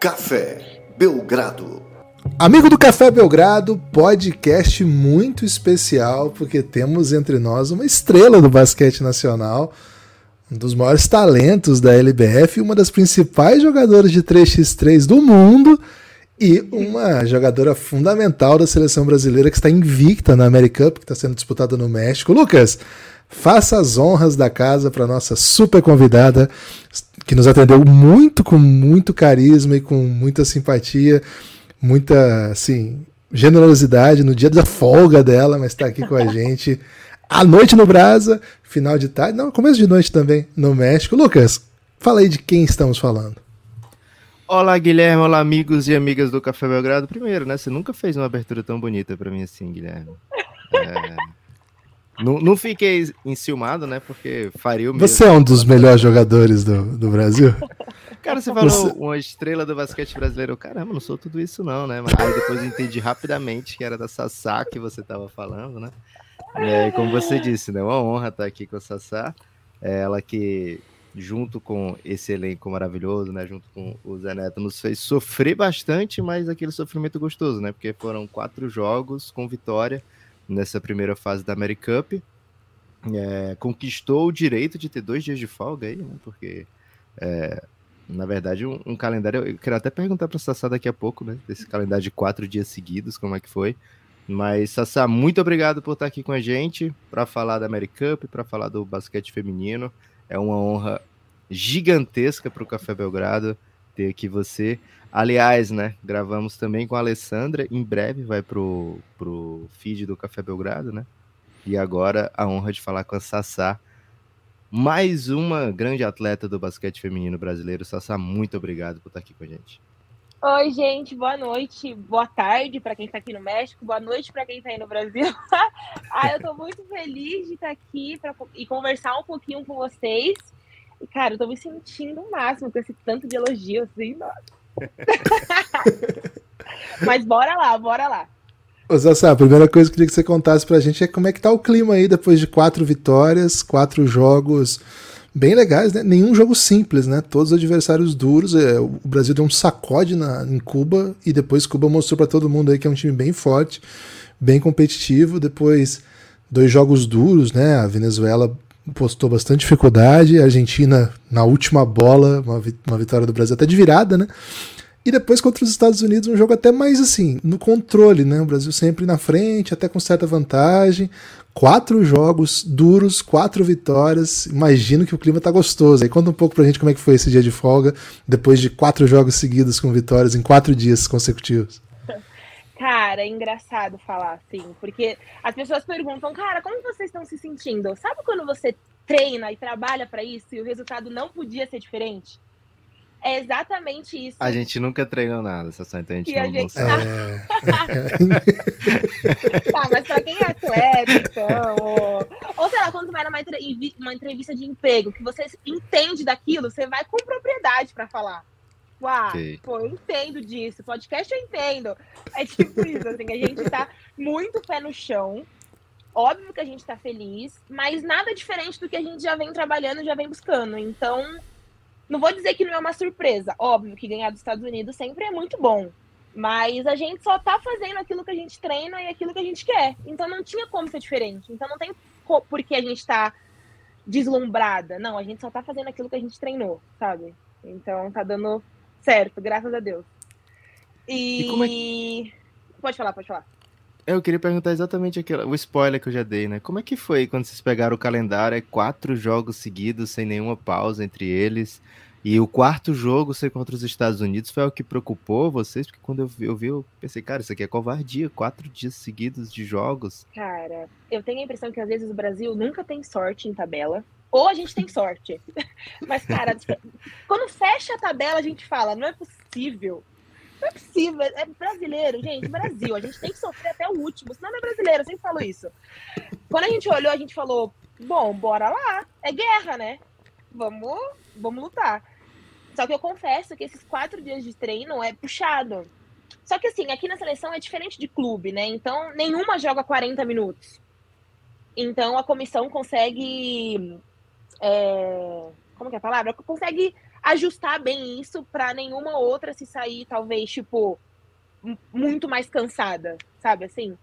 Café Belgrado. Amigo do Café Belgrado, podcast muito especial, porque temos entre nós uma estrela do basquete nacional, um dos maiores talentos da LBF, uma das principais jogadoras de 3x3 do mundo e uma jogadora fundamental da seleção brasileira que está invicta na American Cup, que está sendo disputada no México. Lucas, faça as honras da casa para nossa super convidada, que nos atendeu muito, com muito carisma e com muita simpatia, muita, assim, generosidade no dia da folga dela, mas está aqui com a gente. À noite no Brasa, final de tarde, não, começo de noite também no México. Lucas, fala aí de quem estamos falando. Olá, Guilherme. Olá, amigos e amigas do Café Belgrado. Primeiro, né? Você nunca fez uma abertura tão bonita para mim assim, Guilherme. É... não, não fiquei enciumado, né? Porque faria o mesmo. Você é um dos melhores jogadores do, do Brasil? Cara, você falou você... uma estrela do basquete brasileiro. Caramba, não sou tudo isso, não, né? Mas aí depois eu entendi rapidamente que era da Sassá que você estava falando, né? É, como você disse, né? Uma honra estar aqui com a Sassá. É ela que junto com esse elenco maravilhoso, né, junto com o Zé Neto, nos fez sofrer bastante, mas aquele sofrimento gostoso, né, porque foram quatro jogos com vitória nessa primeira fase da American Cup, é, conquistou o direito de ter dois dias de folga aí, né, porque, é, na verdade, um, um, calendário, eu quero até perguntar para Sassá daqui a pouco, né, desse calendário de quatro dias seguidos, como é que foi, mas, Sassá, muito obrigado por estar aqui com a gente para falar da American Cup, para falar do basquete feminino. É uma honra gigantesca para o Café Belgrado ter aqui você. Aliás, né, gravamos também com a Alessandra, em breve vai pro, pro feed do Café Belgrado, né? E agora a honra de falar com a Sassá, mais uma grande atleta do basquete feminino brasileiro. Sassá, muito obrigado por estar aqui com a gente. Oi, gente, boa noite, boa tarde para quem está aqui no México, boa noite para quem está aí no Brasil. ah, eu estou muito feliz de estar aqui pra, e conversar um pouquinho com vocês. E, cara, eu tô me sentindo o máximo com esse tanto de elogio, assim, nossa. Mas bora lá, bora lá. Ô Zassá, a primeira coisa que eu queria que você contasse pra gente é como é que tá o clima aí depois de quatro vitórias, quatro jogos bem legais, né? Nenhum jogo simples, né? Todos os adversários duros. É, o Brasil deu um sacode na, em Cuba e depois Cuba mostrou para todo mundo aí que é um time bem forte, bem competitivo. Depois, dois jogos duros, né? A Venezuela postou bastante dificuldade. A Argentina, na última bola, uma, uma vitória do Brasil até de virada, né? E depois contra os Estados Unidos, um jogo até mais assim, no controle, né? O Brasil sempre na frente, até com certa vantagem. Quatro jogos duros, quatro vitórias. Imagino que o clima tá gostoso. Aí conta um pouco pra gente como é que foi esse dia de folga, depois de quatro jogos seguidos com vitórias em quatro dias consecutivos. Cara, é engraçado falar assim, porque as pessoas perguntam, cara, como vocês estão se sentindo? Sabe quando você treina e trabalha para isso e o resultado não podia ser diferente? É exatamente isso. A gente nunca treinou nada, só então a gente não, a gente... Tá... tá, mas pra quem é atleta, então, ou, ou sei lá, quando vai numa uma entrevista de emprego, que você entende daquilo, você vai com propriedade para falar. Uau, okay. pô, eu entendo disso. Podcast eu entendo. É tipo isso, assim, a gente tá muito pé no chão. Óbvio que a gente tá feliz, mas nada diferente do que a gente já vem trabalhando, já vem buscando. Então, não vou dizer que não é uma surpresa. Óbvio que ganhar dos Estados Unidos sempre é muito bom. Mas a gente só tá fazendo aquilo que a gente treina e aquilo que a gente quer. Então não tinha como ser diferente. Então não tem por que a gente tá deslumbrada. Não, a gente só tá fazendo aquilo que a gente treinou, sabe? Então tá dando certo, graças a Deus. E. e é que... Pode falar, pode falar. Eu queria perguntar exatamente aquilo, o spoiler que eu já dei, né? Como é que foi quando vocês pegaram o calendário? É quatro jogos seguidos, sem nenhuma pausa entre eles. E o quarto jogo ser contra os Estados Unidos foi o que preocupou vocês? Porque quando eu vi, eu, vi, eu pensei, cara, isso aqui é covardia. Quatro dias seguidos de jogos. Cara, eu tenho a impressão que às vezes o Brasil nunca tem sorte em tabela ou a gente tem sorte. Mas, cara, quando fecha a tabela, a gente fala, não é possível. Não é possível, é brasileiro, gente, Brasil. A gente tem que sofrer até o último, senão não é brasileiro, eu sempre falo isso. Quando a gente olhou, a gente falou, bom, bora lá, é guerra, né? Vamos, vamos lutar. Só que eu confesso que esses quatro dias de treino é puxado. Só que assim, aqui na seleção é diferente de clube, né? Então, nenhuma joga 40 minutos. Então, a comissão consegue é, como que é a palavra? Consegue ajustar bem isso para nenhuma outra se sair, talvez, tipo, muito mais cansada, sabe assim?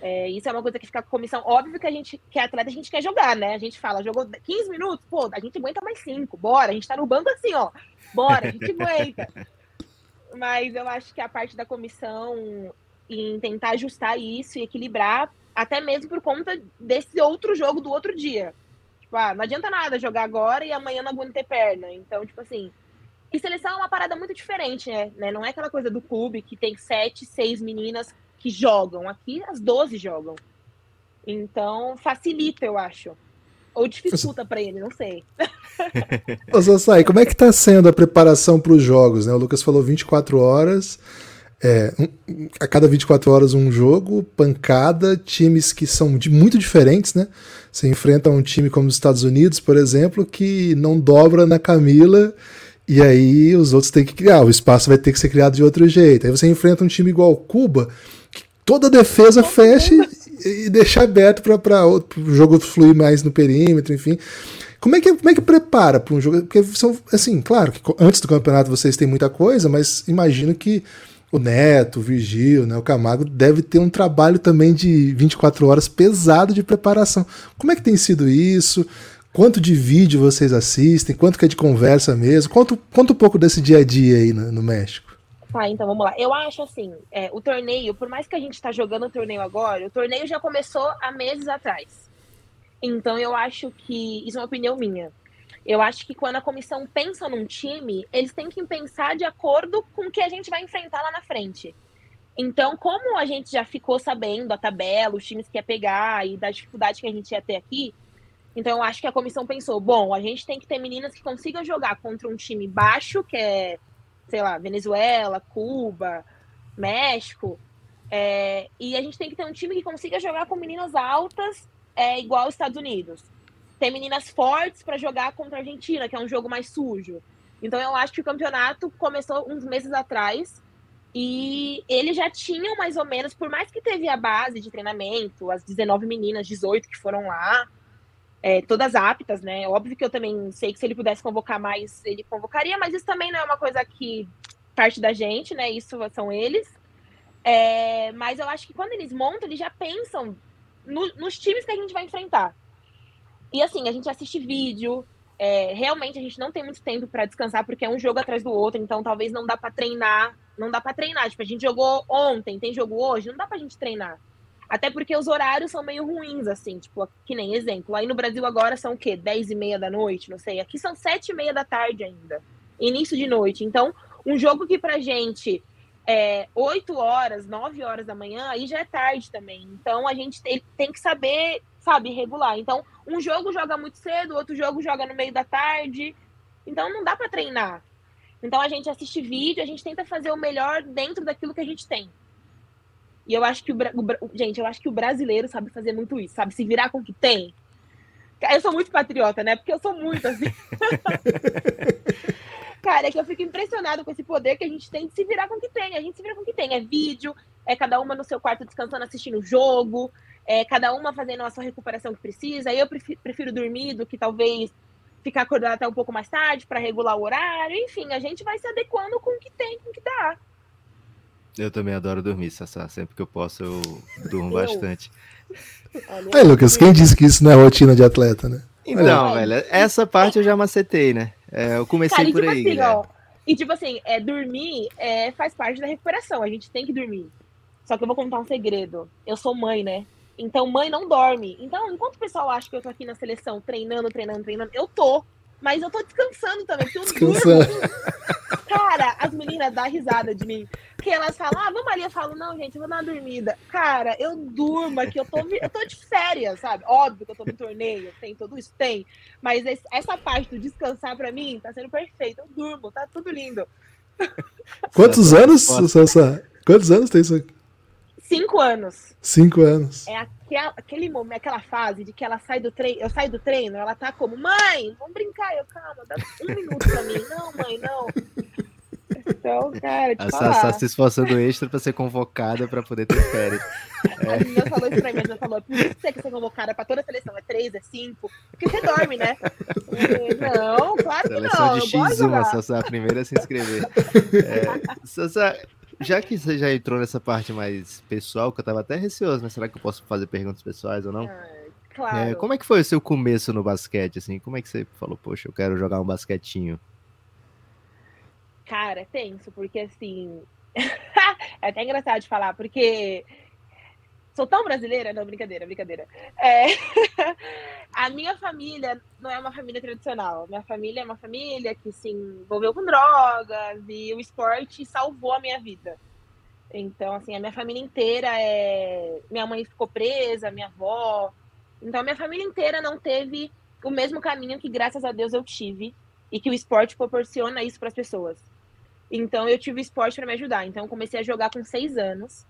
É, isso é uma coisa que fica com a comissão. Óbvio que a gente, que é atleta, a gente quer jogar, né? A gente fala, jogou 15 minutos, pô, a gente aguenta mais 5, bora. A gente tá no banco assim, ó, bora, a gente aguenta. Mas eu acho que a parte da comissão em tentar ajustar isso e equilibrar, até mesmo por conta desse outro jogo do outro dia. Tipo, ah, não adianta nada jogar agora e amanhã não aguento ter perna. Então, tipo assim. E seleção é uma parada muito diferente, né? Não é aquela coisa do clube que tem sete, seis meninas que jogam. Aqui as 12 jogam. Então, facilita, eu acho. Ou dificulta para ele, não sei. Ô, Sassai, como é que tá sendo a preparação para os jogos? Né? O Lucas falou 24 horas. É, um, a cada 24 horas um jogo, pancada, times que são de, muito diferentes, né? Você enfrenta um time como os Estados Unidos, por exemplo, que não dobra na Camila e aí os outros têm que criar, o espaço vai ter que ser criado de outro jeito. Aí você enfrenta um time igual Cuba, que toda a defesa fecha e, e deixa aberto para o jogo fluir mais no perímetro, enfim. Como é que, como é que prepara para um jogo? Porque são, assim, claro que antes do campeonato vocês têm muita coisa, mas imagino que o Neto, o Virgil, né, o Camargo, deve ter um trabalho também de 24 horas pesado de preparação. Como é que tem sido isso? Quanto de vídeo vocês assistem? Quanto que é de conversa mesmo? Conta, conta um pouco desse dia a dia aí no, no México. Tá, então vamos lá. Eu acho assim, é, o torneio, por mais que a gente está jogando o torneio agora, o torneio já começou há meses atrás. Então eu acho que, isso é uma opinião minha, eu acho que quando a comissão pensa num time, eles têm que pensar de acordo com o que a gente vai enfrentar lá na frente. Então, como a gente já ficou sabendo a tabela, os times que ia pegar e da dificuldade que a gente ia ter aqui, então eu acho que a comissão pensou: bom, a gente tem que ter meninas que consigam jogar contra um time baixo, que é, sei lá, Venezuela, Cuba, México, é, e a gente tem que ter um time que consiga jogar com meninas altas, é, igual os Estados Unidos tem meninas fortes para jogar contra a Argentina, que é um jogo mais sujo. Então eu acho que o campeonato começou uns meses atrás e eles já tinham mais ou menos, por mais que teve a base de treinamento, as 19 meninas, 18 que foram lá, é, todas aptas, né? Óbvio que eu também sei que se ele pudesse convocar mais, ele convocaria, mas isso também não é uma coisa que parte da gente, né? Isso são eles. É, mas eu acho que quando eles montam, eles já pensam no, nos times que a gente vai enfrentar. E assim, a gente assiste vídeo. É, realmente a gente não tem muito tempo para descansar porque é um jogo atrás do outro, então talvez não dá para treinar, não dá para treinar. Tipo, a gente jogou ontem, tem jogo hoje, não dá pra gente treinar. Até porque os horários são meio ruins, assim, tipo, que nem exemplo. Aí no Brasil agora são o quê? 10 e meia da noite, não sei. Aqui são 7 e meia da tarde ainda. Início de noite. Então, um jogo que pra gente é 8 horas, 9 horas da manhã, aí já é tarde também. Então a gente tem, tem que saber sabe, regular. Então, um jogo joga muito cedo, outro jogo joga no meio da tarde. Então, não dá para treinar. Então, a gente assiste vídeo, a gente tenta fazer o melhor dentro daquilo que a gente tem. E eu acho que o, o gente, eu acho que o brasileiro sabe fazer muito isso, sabe se virar com o que tem. Eu sou muito patriota, né? Porque eu sou muito assim. Cara, é que eu fico impressionado com esse poder que a gente tem de se virar com o que tem. A gente se vira com o que tem. É vídeo, é cada uma no seu quarto descansando, assistindo o jogo, é, cada uma fazendo a sua recuperação que precisa. Eu prefiro, dormir do que talvez ficar acordado até um pouco mais tarde para regular o horário. Enfim, a gente vai se adequando com o que tem, com o que dá. Eu também adoro dormir, Sassá. Sempre que eu posso, eu durmo eu? bastante. Aí, Lucas, quem disse que isso não é rotina de atleta, né? Então, velho, essa parte eu já macetei, né? É, eu comecei Cara, por tipo aí. Assim, ó, e tipo assim, é, dormir é, faz parte da recuperação. A gente tem que dormir. Só que eu vou contar um segredo. Eu sou mãe, né? Então, mãe não dorme. Então, enquanto o pessoal acha que eu tô aqui na seleção treinando, treinando, treinando, eu tô. Mas eu tô descansando também, porque eu descansando. durmo. Cara, as meninas dão risada de mim. Porque elas falam, ah, vamos ali. Eu falo, não, gente, eu vou dar uma dormida. Cara, eu durmo aqui, eu tô, eu tô de férias, sabe? Óbvio que eu tô no torneio, tem tudo isso, tem. Mas essa parte do descansar pra mim tá sendo perfeito. Eu durmo, tá tudo lindo. Quantos anos, Sassá? Quantos anos tem isso aqui? Cinco anos. Cinco anos. É aquela, aquele momento, aquela fase de que ela sai do treino, eu saio do treino, ela tá como, mãe, vamos brincar, eu, calma, dá um minuto pra mim. Não, mãe, não. Então, cara, a Sassá se esforçando extra para ser convocada para poder ter férias. É. A menina falou isso pra mim, ela falou, por isso que você quer ser convocada para toda a seleção, é três, é cinco, porque você dorme, né? E, não, claro seleção que não. Seleção de X1, a Sassá a primeira a se inscrever. É, Sassá, já que você já entrou nessa parte mais pessoal, que eu tava até receoso, mas será que eu posso fazer perguntas pessoais ou não? Ah, claro. É, como é que foi o seu começo no basquete, assim? Como é que você falou, poxa, eu quero jogar um basquetinho? Cara, é tenso, porque assim. é até engraçado de falar, porque sou tão brasileira, não, brincadeira, brincadeira. É... a minha família não é uma família tradicional. Minha família é uma família que se envolveu com drogas e o esporte salvou a minha vida. Então, assim, a minha família inteira é. Minha mãe ficou presa, minha avó. Então, a minha família inteira não teve o mesmo caminho que, graças a Deus, eu tive e que o esporte proporciona isso para as pessoas. Então eu tive esporte para me ajudar. Então eu comecei a jogar com seis anos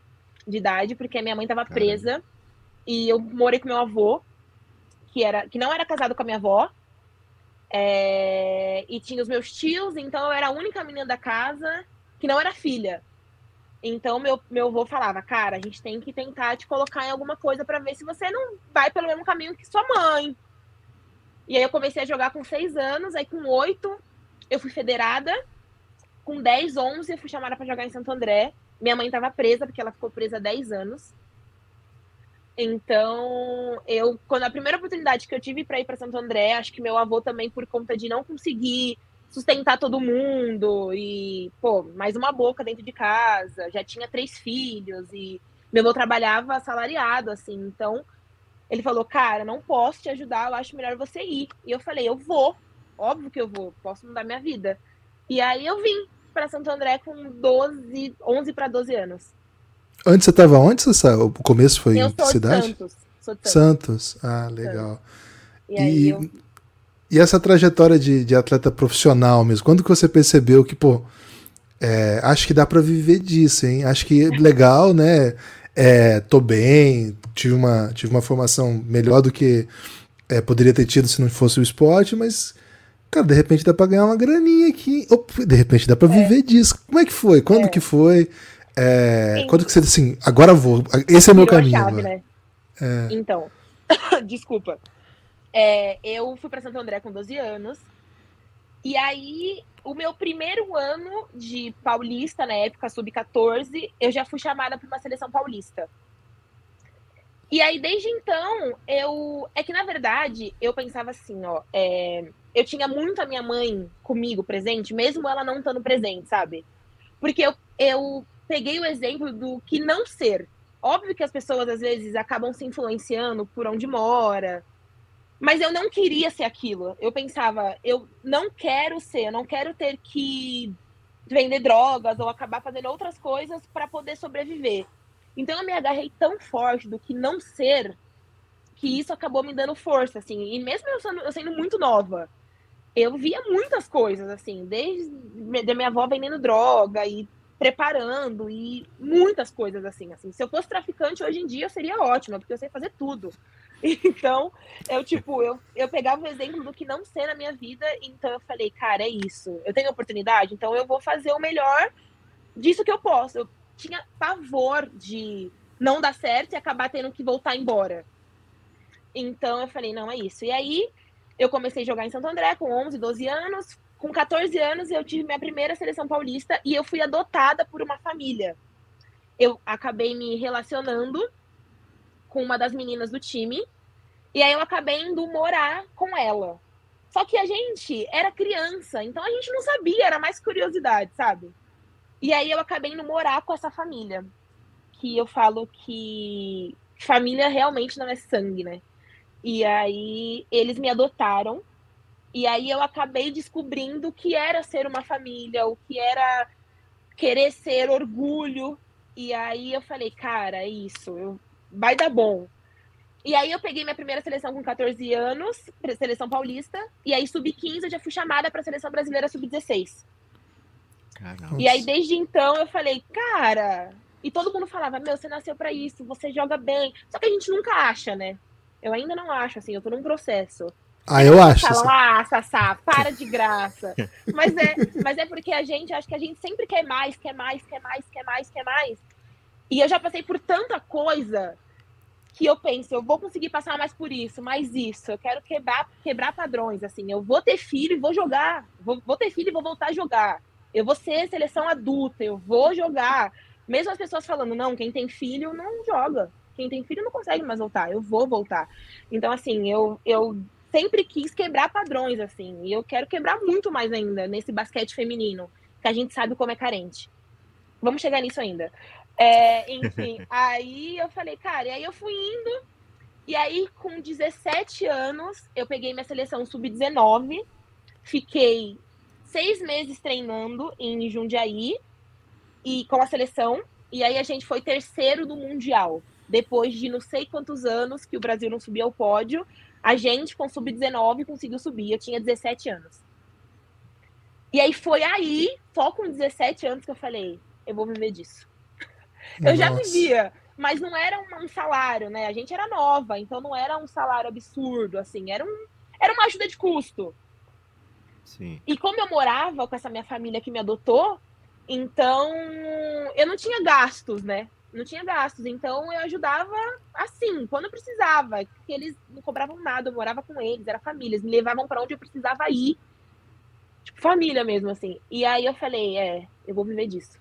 de idade, porque minha mãe estava presa e eu morei com meu avô, que era que não era casado com a minha avó. É, e tinha os meus tios, então eu era a única menina da casa que não era filha. Então meu, meu avô falava, cara, a gente tem que tentar te colocar em alguma coisa para ver se você não vai pelo mesmo caminho que sua mãe. E aí eu comecei a jogar com seis anos, aí com oito eu fui federada com 10, 11, eu fui chamada para jogar em Santo André. Minha mãe estava presa, porque ela ficou presa 10 anos. Então, eu, quando a primeira oportunidade que eu tive para ir para Santo André, acho que meu avô também, por conta de não conseguir sustentar todo mundo e, pô, mais uma boca dentro de casa, já tinha três filhos e meu avô trabalhava assalariado, assim, então ele falou, cara, não posso te ajudar, eu acho melhor você ir. E eu falei, eu vou, óbvio que eu vou, posso mudar minha vida. E aí eu vim, para Santo André com 12, 11 para 12 anos. Antes você estava onde, Sassá? O começo foi eu em cidade? Santos. Sou de Santos. Santos. Ah, legal. E, e, eu... e, essa trajetória de, de atleta profissional mesmo, quando que você percebeu que, pô, é, acho que dá para viver disso, hein? Acho que legal, né? É, tô bem, tive uma, tive uma formação melhor do que é, poderia ter tido se não fosse o esporte, mas Cara, de repente dá pra ganhar uma graninha aqui. Opa, de repente dá pra é. viver disso. Como é que foi? Quando é. que foi? É, quando que você disse assim, agora vou. Esse é o meu caminho. Chave, né? É. Então, desculpa. É, eu fui para Santo André com 12 anos. E aí, o meu primeiro ano de paulista, na época sub-14, eu já fui chamada para uma seleção paulista. E aí, desde então, eu. É que, na verdade, eu pensava assim, ó. É eu tinha muito a minha mãe comigo presente, mesmo ela não estando presente, sabe? Porque eu, eu peguei o exemplo do que não ser. Óbvio que as pessoas às vezes acabam se influenciando por onde mora, mas eu não queria ser aquilo. Eu pensava, eu não quero ser, eu não quero ter que vender drogas ou acabar fazendo outras coisas para poder sobreviver. Então eu me agarrei tão forte do que não ser que isso acabou me dando força, assim. E mesmo eu sendo, eu sendo muito nova, eu via muitas coisas, assim, desde da minha avó vendendo droga e preparando e muitas coisas assim, assim. Se eu fosse traficante hoje em dia, eu seria ótima, porque eu sei fazer tudo. Então, eu tipo, eu, eu pegava o exemplo do que não ser na minha vida, então eu falei, cara, é isso. Eu tenho oportunidade, então eu vou fazer o melhor disso que eu posso. Eu tinha pavor de não dar certo e acabar tendo que voltar embora. Então eu falei, não é isso. E aí eu comecei a jogar em Santo André com 11, 12 anos. Com 14 anos, eu tive minha primeira seleção paulista e eu fui adotada por uma família. Eu acabei me relacionando com uma das meninas do time e aí eu acabei indo morar com ela. Só que a gente era criança, então a gente não sabia, era mais curiosidade, sabe? E aí eu acabei indo morar com essa família. Que eu falo que família realmente não é sangue, né? E aí eles me adotaram. E aí eu acabei descobrindo o que era ser uma família, o que era querer ser orgulho. E aí eu falei, cara, é isso, eu... vai dar bom. E aí eu peguei minha primeira seleção com 14 anos, seleção paulista, e aí sub-15 eu já fui chamada para a seleção brasileira sub-16. E aí desde então eu falei, cara, e todo mundo falava, meu, você nasceu para isso, você joga bem. Só que a gente nunca acha, né? Eu ainda não acho, assim, eu tô num processo. Ah, eu acho. Falam, ah, Sassá, para de graça. mas, é, mas é porque a gente, acho que a gente sempre quer mais, quer mais, quer mais, quer mais, quer mais. E eu já passei por tanta coisa que eu penso, eu vou conseguir passar mais por isso, mais isso. Eu quero quebrar, quebrar padrões, assim. Eu vou ter filho e vou jogar. Vou, vou ter filho e vou voltar a jogar. Eu vou ser seleção adulta, eu vou jogar. Mesmo as pessoas falando, não, quem tem filho não joga. Quem tem filho não consegue mais voltar. Eu vou voltar. Então, assim, eu, eu sempre quis quebrar padrões, assim. E eu quero quebrar muito mais ainda nesse basquete feminino, que a gente sabe como é carente. Vamos chegar nisso ainda. É, enfim, aí eu falei, cara, e aí eu fui indo. E aí, com 17 anos, eu peguei minha seleção sub-19, fiquei seis meses treinando em Jundiaí e com a seleção. E aí a gente foi terceiro do Mundial. Depois de não sei quantos anos que o Brasil não subia ao pódio, a gente, com sub-19, conseguiu subir. Eu tinha 17 anos. E aí foi aí, só com 17 anos, que eu falei: eu vou viver disso. Eu já vivia, mas não era um, salário, né? A gente era nova, então não era um salário absurdo, assim, era, um, era uma ajuda de custo. Sim. E como eu morava com essa minha família que me adotou, então eu não tinha gastos, né? Não tinha gastos, então eu ajudava assim, quando precisava, eles não cobravam nada, eu morava com eles, era família, eles me levavam para onde eu precisava ir. Tipo, família mesmo, assim. E aí eu falei, é, eu vou viver disso.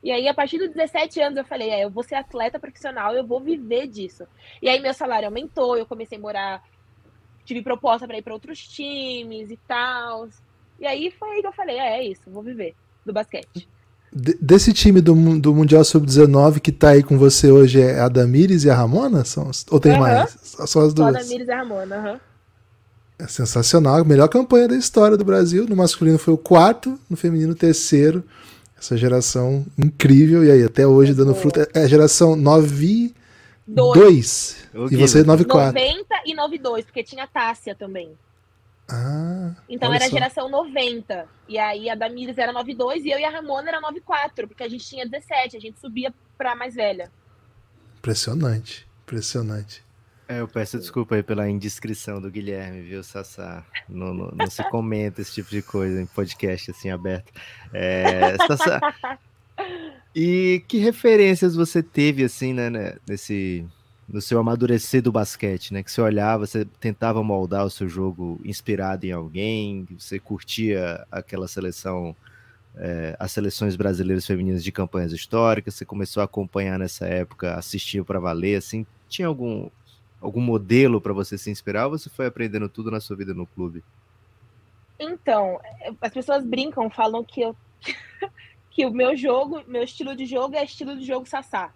E aí, a partir dos 17 anos, eu falei, é, eu vou ser atleta profissional, eu vou viver disso. E aí, meu salário aumentou, eu comecei a morar, tive proposta para ir para outros times e tal. E aí, foi aí que eu falei, é, é isso, vou viver do basquete. desse time do, do Mundial Sub-19 que tá aí com você hoje é a Damires e a Ramona? São, ou tem uhum. mais? Só as duas? Só a Damires e a Ramona, aham. Uhum. É sensacional, melhor campanha da história do Brasil. No masculino foi o quarto, no feminino terceiro. Essa geração incrível, e aí, até hoje dando fruto. É a geração 9 2. E você 94. 90 e 92, porque tinha Tássia também. Ah, então era a geração 90. E aí a Damires era 92 e eu e a Ramona era 94, porque a gente tinha 17, a gente subia pra mais velha. Impressionante, impressionante. É, eu peço desculpa aí pela indiscrição do Guilherme, viu, Sassá? Não, não, não se comenta esse tipo de coisa em podcast assim aberto. É, Sassá, e que referências você teve assim, né, né, nesse no seu amadurecer do basquete, né? Que você olhava, você tentava moldar o seu jogo inspirado em alguém, você curtia aquela seleção, é, as seleções brasileiras femininas de campanhas históricas, você começou a acompanhar nessa época, assistiu para valer, assim, tinha algum algum modelo para você se inspirar ou você foi aprendendo tudo na sua vida no clube? Então, as pessoas brincam, falam que eu que o meu jogo, meu estilo de jogo é estilo de jogo sassá.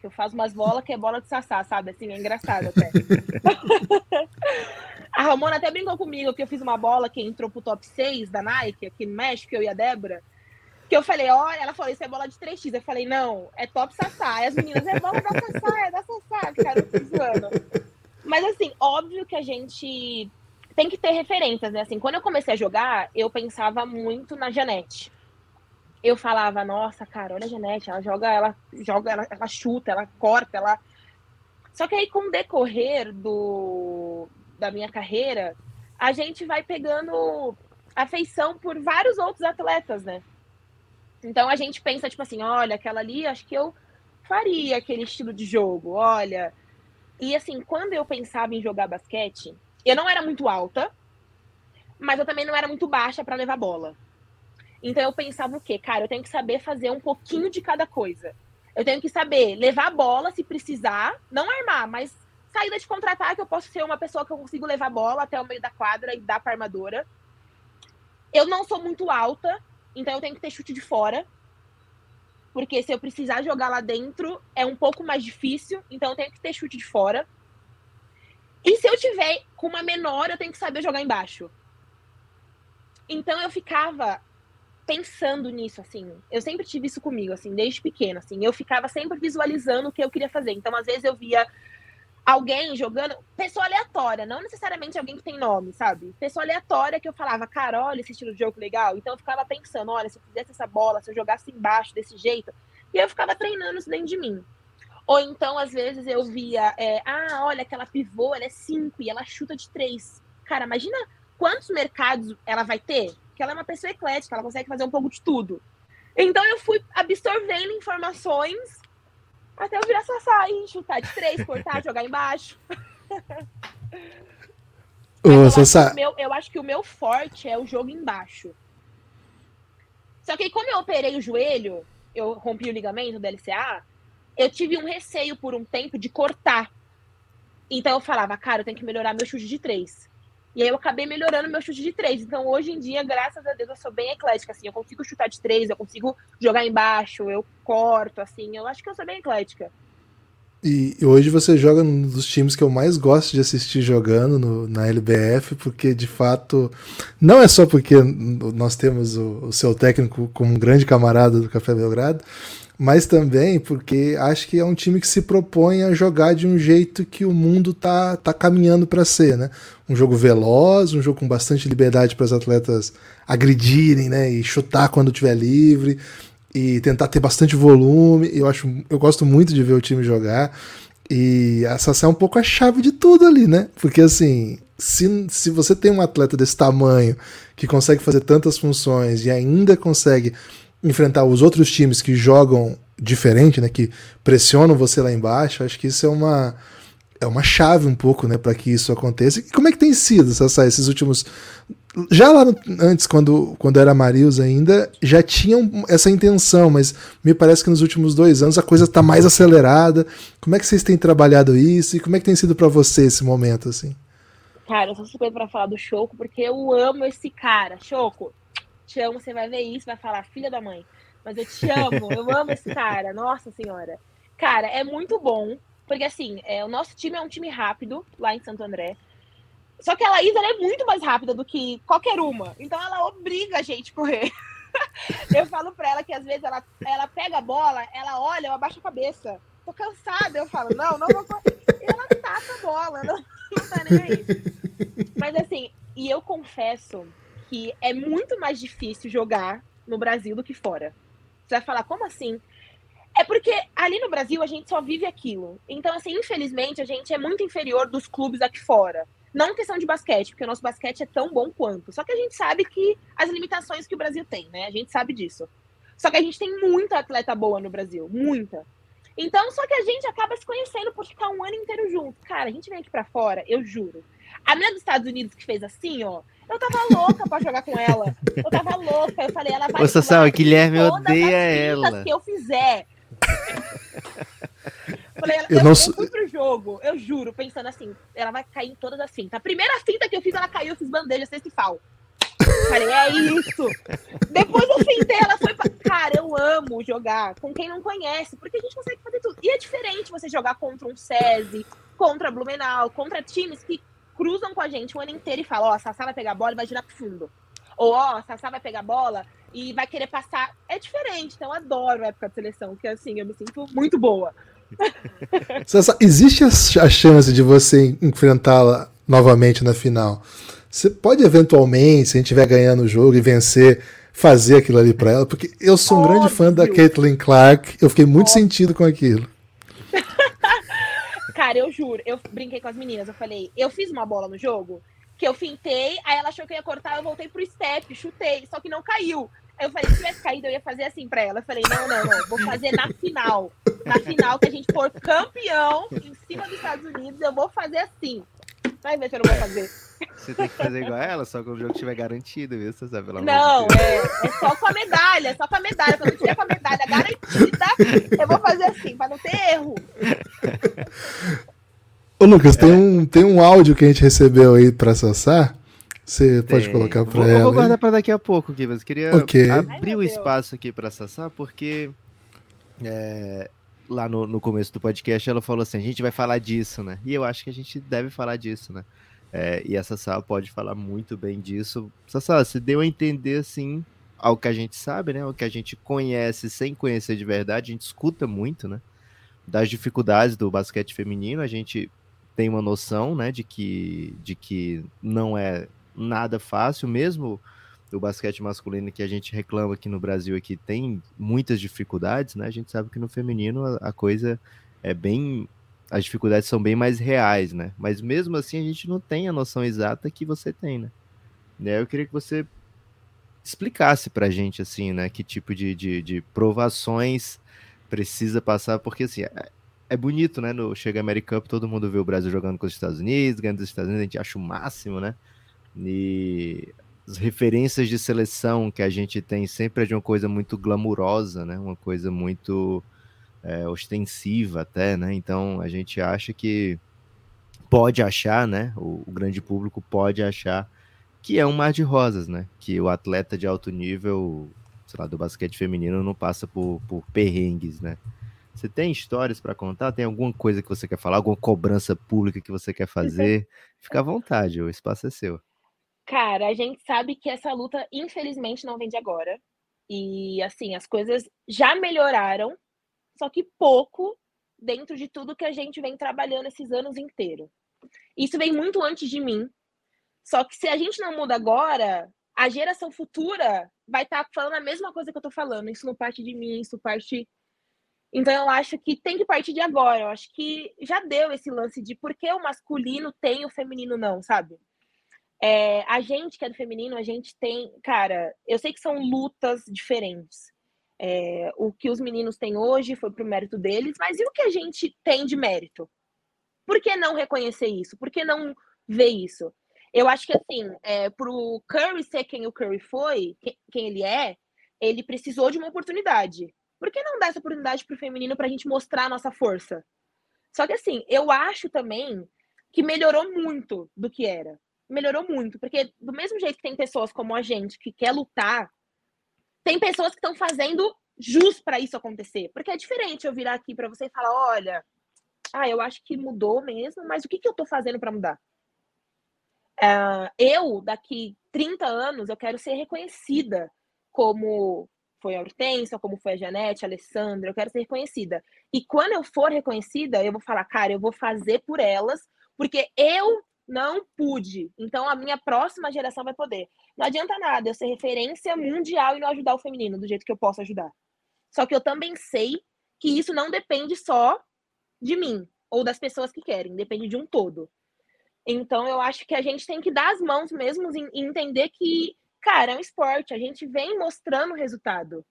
Que eu faço umas bolas que é bola de sassá, sabe? Assim, é engraçado até. a Ramona até brincou comigo que eu fiz uma bola que entrou pro top 6 da Nike aqui no México, eu e a Débora. Que eu falei, olha, ela falou, isso é bola de 3x. Eu falei, não, é top Sassá. E as meninas, é bola da Sassá, é da Sassá. Ficaram zoando. Mas, assim, óbvio que a gente tem que ter referências, né? Assim, quando eu comecei a jogar, eu pensava muito na Janete. Eu falava, nossa, cara, olha a Janete, ela joga, ela joga, ela, ela chuta, ela corta, ela. Só que aí, com o decorrer do, da minha carreira, a gente vai pegando afeição por vários outros atletas, né? Então a gente pensa, tipo assim, olha, aquela ali, acho que eu faria aquele estilo de jogo, olha. E assim, quando eu pensava em jogar basquete, eu não era muito alta, mas eu também não era muito baixa para levar bola. Então eu pensava o quê? Cara, eu tenho que saber fazer um pouquinho de cada coisa. Eu tenho que saber levar a bola se precisar, não armar, mas saída de contra-ataque, eu posso ser uma pessoa que eu consigo levar a bola até o meio da quadra e dar para armadora. Eu não sou muito alta, então eu tenho que ter chute de fora. Porque se eu precisar jogar lá dentro, é um pouco mais difícil. Então eu tenho que ter chute de fora. E se eu tiver com uma menor, eu tenho que saber jogar embaixo. Então eu ficava pensando nisso, assim. Eu sempre tive isso comigo, assim, desde pequena, assim. Eu ficava sempre visualizando o que eu queria fazer. Então, às vezes, eu via alguém jogando, pessoa aleatória, não necessariamente alguém que tem nome, sabe? Pessoa aleatória que eu falava, cara, olha esse estilo de jogo legal. Então eu ficava pensando, olha, se eu fizesse essa bola, se eu jogasse embaixo desse jeito, e eu ficava treinando isso dentro de mim. Ou então, às vezes, eu via, é, ah, olha, aquela pivô, ela é 5 e ela chuta de 3. cara, imagina quantos mercados ela vai ter? Que ela é uma pessoa eclética, ela consegue fazer um pouco de tudo. Então eu fui absorvendo informações até eu virar Sassá e chutar de três, cortar, jogar embaixo. Ô, eu, Sassá. Acho meu, eu acho que o meu forte é o jogo embaixo. Só que como eu operei o joelho, eu rompi o ligamento do LCA, eu tive um receio por um tempo de cortar. Então eu falava, cara, eu tenho que melhorar meu chute de três. E aí eu acabei melhorando meu chute de três. Então hoje em dia, graças a Deus, eu sou bem eclética, assim. Eu consigo chutar de três, eu consigo jogar embaixo, eu corto, assim. Eu acho que eu sou bem eclética. E hoje você joga num dos times que eu mais gosto de assistir jogando no, na LBF, porque de fato, não é só porque nós temos o, o seu técnico como um grande camarada do Café Belgrado, mas também porque acho que é um time que se propõe a jogar de um jeito que o mundo tá, tá caminhando para ser, né? Um jogo veloz, um jogo com bastante liberdade para os atletas agredirem, né? E chutar quando tiver livre e tentar ter bastante volume. Eu acho, eu gosto muito de ver o time jogar. E essa é um pouco a chave de tudo ali, né? Porque assim, se, se você tem um atleta desse tamanho que consegue fazer tantas funções e ainda consegue enfrentar os outros times que jogam diferente, né, que pressionam você lá embaixo, acho que isso é uma é uma chave um pouco, né, para que isso aconteça. E como é que tem sido, Sassá, esses últimos já lá no, antes, quando, quando era Marius ainda, já tinham essa intenção, mas me parece que nos últimos dois anos a coisa está mais acelerada. Como é que vocês têm trabalhado isso e como é que tem sido para você esse momento, assim? Cara, eu sou suspeito para falar do Choco, porque eu amo esse cara. Choco, te amo, você vai ver isso, vai falar, filha da mãe. Mas eu te amo, eu amo esse cara, nossa senhora. Cara, é muito bom, porque assim, é, o nosso time é um time rápido lá em Santo André. Só que a Laís é muito mais rápida do que qualquer uma. Então ela obriga a gente a correr. eu falo pra ela que às vezes ela, ela pega a bola, ela olha, eu abaixo a cabeça. Tô cansada. Eu falo, não, não vou ela taca a bola, não, não tá nem aí. Mas assim, e eu confesso que é muito mais difícil jogar no Brasil do que fora. Você vai falar, como assim? É porque ali no Brasil a gente só vive aquilo. Então, assim, infelizmente, a gente é muito inferior dos clubes aqui fora. Não questão de basquete, porque o nosso basquete é tão bom quanto. Só que a gente sabe que as limitações que o Brasil tem, né? A gente sabe disso. Só que a gente tem muita atleta boa no Brasil, muita. Então, só que a gente acaba se conhecendo por ficar um ano inteiro junto. Cara, a gente vem aqui para fora, eu juro. A menina dos Estados Unidos que fez assim, ó, eu tava louca pra jogar com ela. Eu tava louca. Eu falei, ela vai. Ô, Sassal, o Guilherme odeia ela. que eu fizer. falei, eu, eu, não... eu fui pro jogo, eu juro, pensando assim, ela vai cair em todas as fintas. A primeira finta que eu fiz, ela caiu, eu fiz bandeja, sexta e fal. Falei, é isso. Depois eu fintei, ela foi pra. Cara, eu amo jogar com quem não conhece, porque a gente consegue fazer tudo. E é diferente você jogar contra um SESI, contra Blumenau, contra times que cruzam com a gente o ano inteiro e falam, ó, oh, Sassá vai pegar a bola e vai girar pro fundo. Ou, ó, oh, Sassá vai pegar a bola e vai querer passar. É diferente, então eu adoro a época de seleção, que assim, eu me sinto muito boa. Sassá, existe a chance de você enfrentá-la novamente na final? Você pode eventualmente, se a gente estiver ganhando o jogo e vencer, fazer aquilo ali para ela? Porque eu sou um Óbvio. grande fã da Caitlin Clark, eu fiquei muito Óbvio. sentido com aquilo. Cara, eu juro, eu brinquei com as meninas, eu falei, eu fiz uma bola no jogo que eu fintei, aí ela achou que eu ia cortar, eu voltei pro step, chutei, só que não caiu. Aí eu falei, se tivesse caído, eu ia fazer assim pra ela. Eu falei, não, não, não, vou fazer na final. Na final, que a gente for campeão em cima dos Estados Unidos, eu vou fazer assim. Vai ver se eu não vou fazer. Você tem que fazer igual a ela, só quando o jogo estiver garantido, viu? Você sabe, pelo Não, de é, é só com a medalha, é só com a medalha. Quando eu tiver com a medalha garantida, eu vou fazer assim, pra não ter erro. Ô, Lucas, é. tem, um, tem um áudio que a gente recebeu aí pra Sassá. Você pode colocar para ela. Eu vou guardar para daqui a pouco, aqui, mas queria okay. abrir o espaço aqui para Sassá, porque é, lá no, no começo do podcast ela falou assim: a gente vai falar disso, né? E eu acho que a gente deve falar disso, né? É, e a Sassá pode falar muito bem disso. Sassá, você deu a entender, assim, ao que a gente sabe, né? O que a gente conhece sem conhecer de verdade, a gente escuta muito, né? Das dificuldades do basquete feminino, a gente tem uma noção, né, de que, de que não é nada fácil, mesmo o basquete masculino que a gente reclama aqui no Brasil aqui tem muitas dificuldades, né? A gente sabe que no feminino a, a coisa é bem as dificuldades são bem mais reais, né? Mas mesmo assim a gente não tem a noção exata que você tem, né? Eu queria que você explicasse pra gente, assim, né? Que tipo de, de, de provações precisa passar, porque assim, é, é bonito, né? No Chega American Cup, todo mundo vê o Brasil jogando com os Estados Unidos, ganhando os Estados Unidos, a gente acha o máximo, né? E as referências de seleção que a gente tem sempre é de uma coisa muito glamurosa, né? Uma coisa muito é, ostensiva até, né? Então a gente acha que pode achar, né? O, o, grande público pode achar que é um mar de rosas, né? Que o atleta de alto nível, sei lá, do basquete feminino não passa por, por perrengues, né? Você tem histórias para contar? Tem alguma coisa que você quer falar? Alguma cobrança pública que você quer fazer? Fica à vontade, o espaço é seu. Cara, a gente sabe que essa luta, infelizmente, não vem de agora. E, assim, as coisas já melhoraram, só que pouco dentro de tudo que a gente vem trabalhando esses anos inteiros. Isso vem muito antes de mim. Só que se a gente não muda agora, a geração futura vai estar tá falando a mesma coisa que eu tô falando. Isso não parte de mim, isso parte. Então eu acho que tem que partir de agora. Eu acho que já deu esse lance de por que o masculino tem e o feminino não, sabe? É, a gente que é do feminino, a gente tem. Cara, eu sei que são lutas diferentes. É, o que os meninos têm hoje foi pro mérito deles, mas e o que a gente tem de mérito? Por que não reconhecer isso? Por que não ver isso? Eu acho que assim, é, pro Curry ser quem o Curry foi, quem ele é, ele precisou de uma oportunidade. Por que não dar essa oportunidade pro feminino pra gente mostrar a nossa força? Só que assim, eu acho também que melhorou muito do que era. Melhorou muito, porque do mesmo jeito que tem pessoas como a gente que quer lutar tem pessoas que estão fazendo jus para isso acontecer. Porque é diferente eu virar aqui para você e falar: olha, ah, eu acho que mudou mesmo, mas o que, que eu estou fazendo para mudar? Uh, eu, daqui 30 anos, eu quero ser reconhecida como foi a Hortência, como foi a Janete, a Alessandra, eu quero ser reconhecida. E quando eu for reconhecida, eu vou falar, cara, eu vou fazer por elas, porque eu não pude. Então a minha próxima geração vai poder. Não adianta nada eu ser referência mundial e não ajudar o feminino do jeito que eu posso ajudar. Só que eu também sei que isso não depende só de mim ou das pessoas que querem, depende de um todo. Então eu acho que a gente tem que dar as mãos mesmo e entender que, cara, é um esporte, a gente vem mostrando resultado.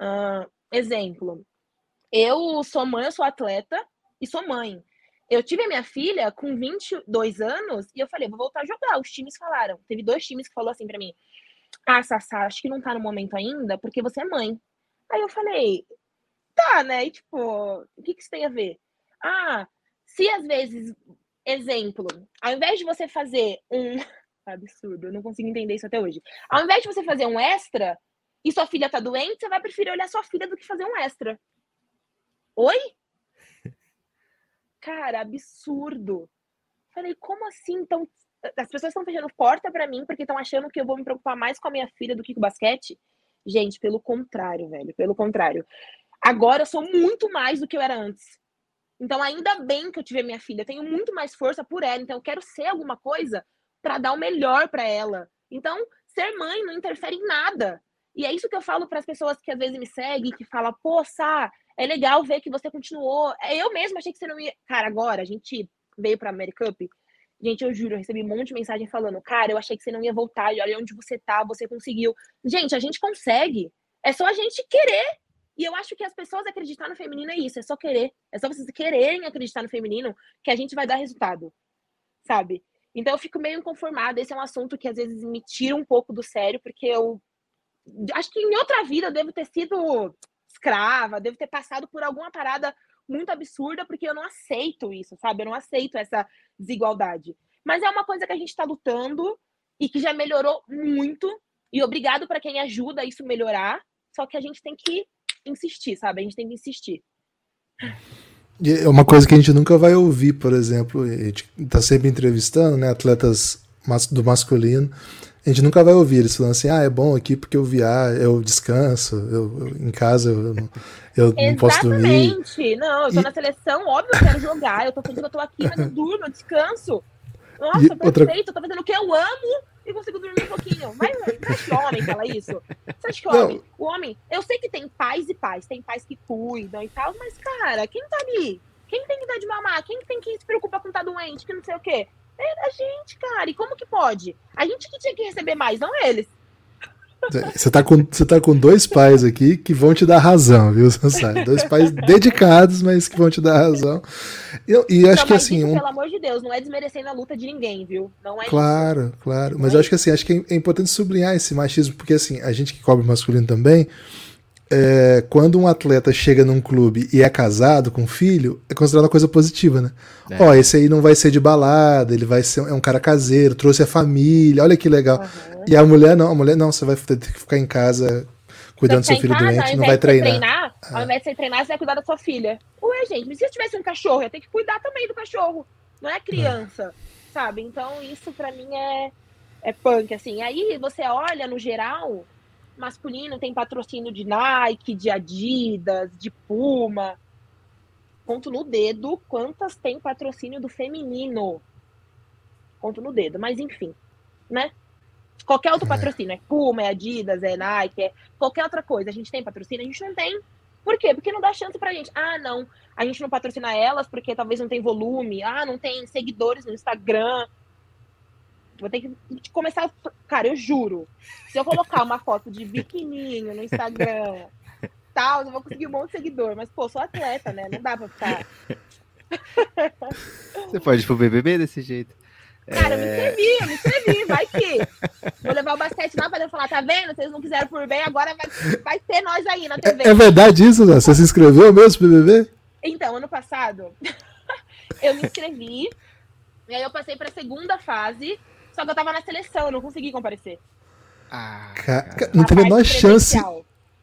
Uh, exemplo, eu sou mãe, eu sou atleta e sou mãe. Eu tive a minha filha com 22 anos e eu falei, vou voltar a jogar. Os times falaram. Teve dois times que falou assim para mim: Ah, Sassá, acho que não tá no momento ainda, porque você é mãe. Aí eu falei, tá, né? E tipo, o que, que isso tem a ver? Ah, se às vezes, exemplo, ao invés de você fazer um. Absurdo, eu não consigo entender isso até hoje. Ao invés de você fazer um extra e sua filha tá doente, você vai preferir olhar sua filha do que fazer um extra. Oi? Cara, absurdo. Falei, como assim? Então, as pessoas estão fechando porta para mim porque estão achando que eu vou me preocupar mais com a minha filha do que com o basquete? Gente, pelo contrário, velho, pelo contrário. Agora eu sou muito mais do que eu era antes. Então, ainda bem que eu tive a minha filha, eu tenho muito mais força por ela, então eu quero ser alguma coisa para dar o melhor para ela. Então, ser mãe não interfere em nada. E é isso que eu falo para as pessoas que às vezes me seguem, que falam, pô, Sá, é legal ver que você continuou. É, eu mesma achei que você não ia. Cara, agora a gente veio pra Americup. Gente, eu juro, eu recebi um monte de mensagem falando, cara, eu achei que você não ia voltar, e olha onde você tá, você conseguiu. Gente, a gente consegue. É só a gente querer. E eu acho que as pessoas acreditar no feminino é isso, é só querer. É só vocês quererem acreditar no feminino que a gente vai dar resultado. Sabe? Então eu fico meio inconformada. Esse é um assunto que às vezes me tira um pouco do sério, porque eu acho que em outra vida eu devo ter sido escrava, devo ter passado por alguma parada muito absurda, porque eu não aceito isso, sabe? Eu não aceito essa desigualdade. Mas é uma coisa que a gente está lutando e que já melhorou muito. E obrigado para quem ajuda isso melhorar. Só que a gente tem que insistir, sabe? A gente tem que insistir. É uma coisa que a gente nunca vai ouvir, por exemplo, a gente está sempre entrevistando né, atletas do masculino a gente nunca vai ouvir eles falando assim, ah, é bom aqui porque eu viajo, eu descanso, eu, eu em casa eu, eu não posso dormir. Exatamente. Não, eu tô e... na seleção, óbvio eu quero jogar, eu tô feliz que eu tô aqui, mas eu durmo, eu descanso. Nossa, e perfeito, outra... eu tô fazendo o que eu amo e consigo dormir um pouquinho. Mas não acha que homem fala isso? Você acha que homem? O homem, eu sei que tem pais e pais, tem pais que cuidam e tal, mas, cara, quem tá ali? Quem tem que dar de mamar? Quem tem que se preocupar com estar tá doente? Que não sei o quê? É a gente, cara. E como que pode? A gente que tinha que receber mais, não eles. Você tá, com, você tá com dois pais aqui que vão te dar razão, viu, Sansai? Dois pais dedicados, mas que vão te dar razão. E, e acho que assim. um... Pelo amor de Deus, não é desmerecendo a luta de ninguém, viu? Não é Claro, isso. claro. Mas eu acho que assim, acho que é importante sublinhar esse machismo, porque assim, a gente que cobre masculino também, é, quando um atleta chega num clube e é casado com um filho, é considerado uma coisa positiva, né? É. Ó, esse aí não vai ser de balada, ele vai ser é um cara caseiro, trouxe a família, olha que legal. Uhum. E a mulher não, a mulher não, você vai ter que ficar em casa cuidando do seu filho casa, doente, não vai treinar. treinar ah. Ao invés de você treinar, você vai cuidar da sua filha. Ué, gente, mas se eu tivesse um cachorro, eu ia ter que cuidar também do cachorro. Não é criança, é. sabe? Então isso para mim é, é punk, assim. Aí você olha no geral, masculino tem patrocínio de Nike, de Adidas, de Puma. Conto no dedo quantas tem patrocínio do feminino. Conto no dedo, mas enfim, né? Qualquer outro é. patrocínio, é Puma, é Adidas, é Nike, é qualquer outra coisa. A gente tem patrocínio? A gente não tem. Por quê? Porque não dá chance pra gente. Ah, não, a gente não patrocina elas porque talvez não tem volume. Ah, não tem seguidores no Instagram. Vou ter que começar. Cara, eu juro. Se eu colocar uma foto de biquininho no Instagram, tal, eu vou conseguir um monte de seguidor. Mas, pô, sou atleta, né? Não dá pra ficar. Você pode ir pro BBB desse jeito. Cara, é... eu me é. inscrevi, eu me inscrevi, vai que. Vou levar o basquete lá pra falar, tá vendo? Vocês não quiseram por bem, agora vai, vai ter nós aí na TV. É, verdade isso, né? Você se inscreveu mesmo pro BBB? Então, ano passado, eu me inscrevi, e aí eu passei pra segunda fase, só que eu tava na seleção, eu não consegui comparecer. Ah, cara, não tem a menor chance.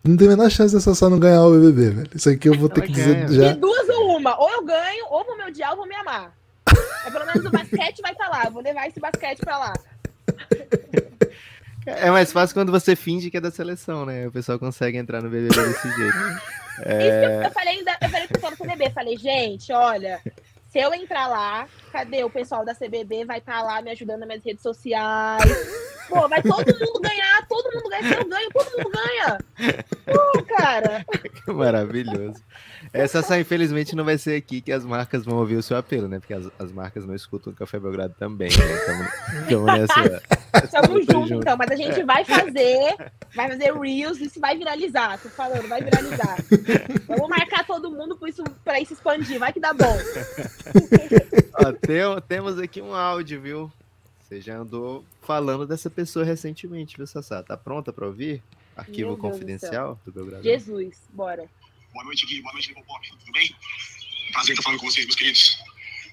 Não tem a menor chance dessa só não ganhar o BBB, velho. Isso aqui eu vou ter que dizer já. De duas ou uma. Ou eu ganho, ou vou me odiar, ou vou me amar. Mas pelo menos o basquete vai estar tá lá. Eu vou levar esse basquete pra lá. É mais fácil quando você finge que é da seleção, né? O pessoal consegue entrar no BBB desse jeito. É... Isso que eu, eu falei ainda, eu falei pro pessoal do CBB, falei, gente, olha, se eu entrar lá, cadê o pessoal da CBB? Vai estar tá lá me ajudando nas minhas redes sociais. Pô, vai todo mundo ganhar, todo mundo ganha. Se eu ganho, todo mundo ganha. Pô, cara. Que maravilhoso. Essa só, infelizmente, não vai ser aqui que as marcas vão ouvir o seu apelo, né? Porque as, as marcas não escutam o Café Belgrado também, né? Estamos nessa. Estamos juntos, então, mas a gente vai fazer, vai fazer Reels, isso vai viralizar. Tô falando, vai viralizar. Vamos marcar todo mundo para isso, pra isso expandir, vai que dá bom. Ó, tem, temos aqui um áudio, viu? Você já andou falando dessa pessoa recentemente, viu, Sassá? Tá pronta para ouvir? Arquivo confidencial do, do Belgrado? Jesus, bora. Boa noite, Gui. Boa noite, Pop. Tudo bem? Prazer estar falando com vocês, meus queridos.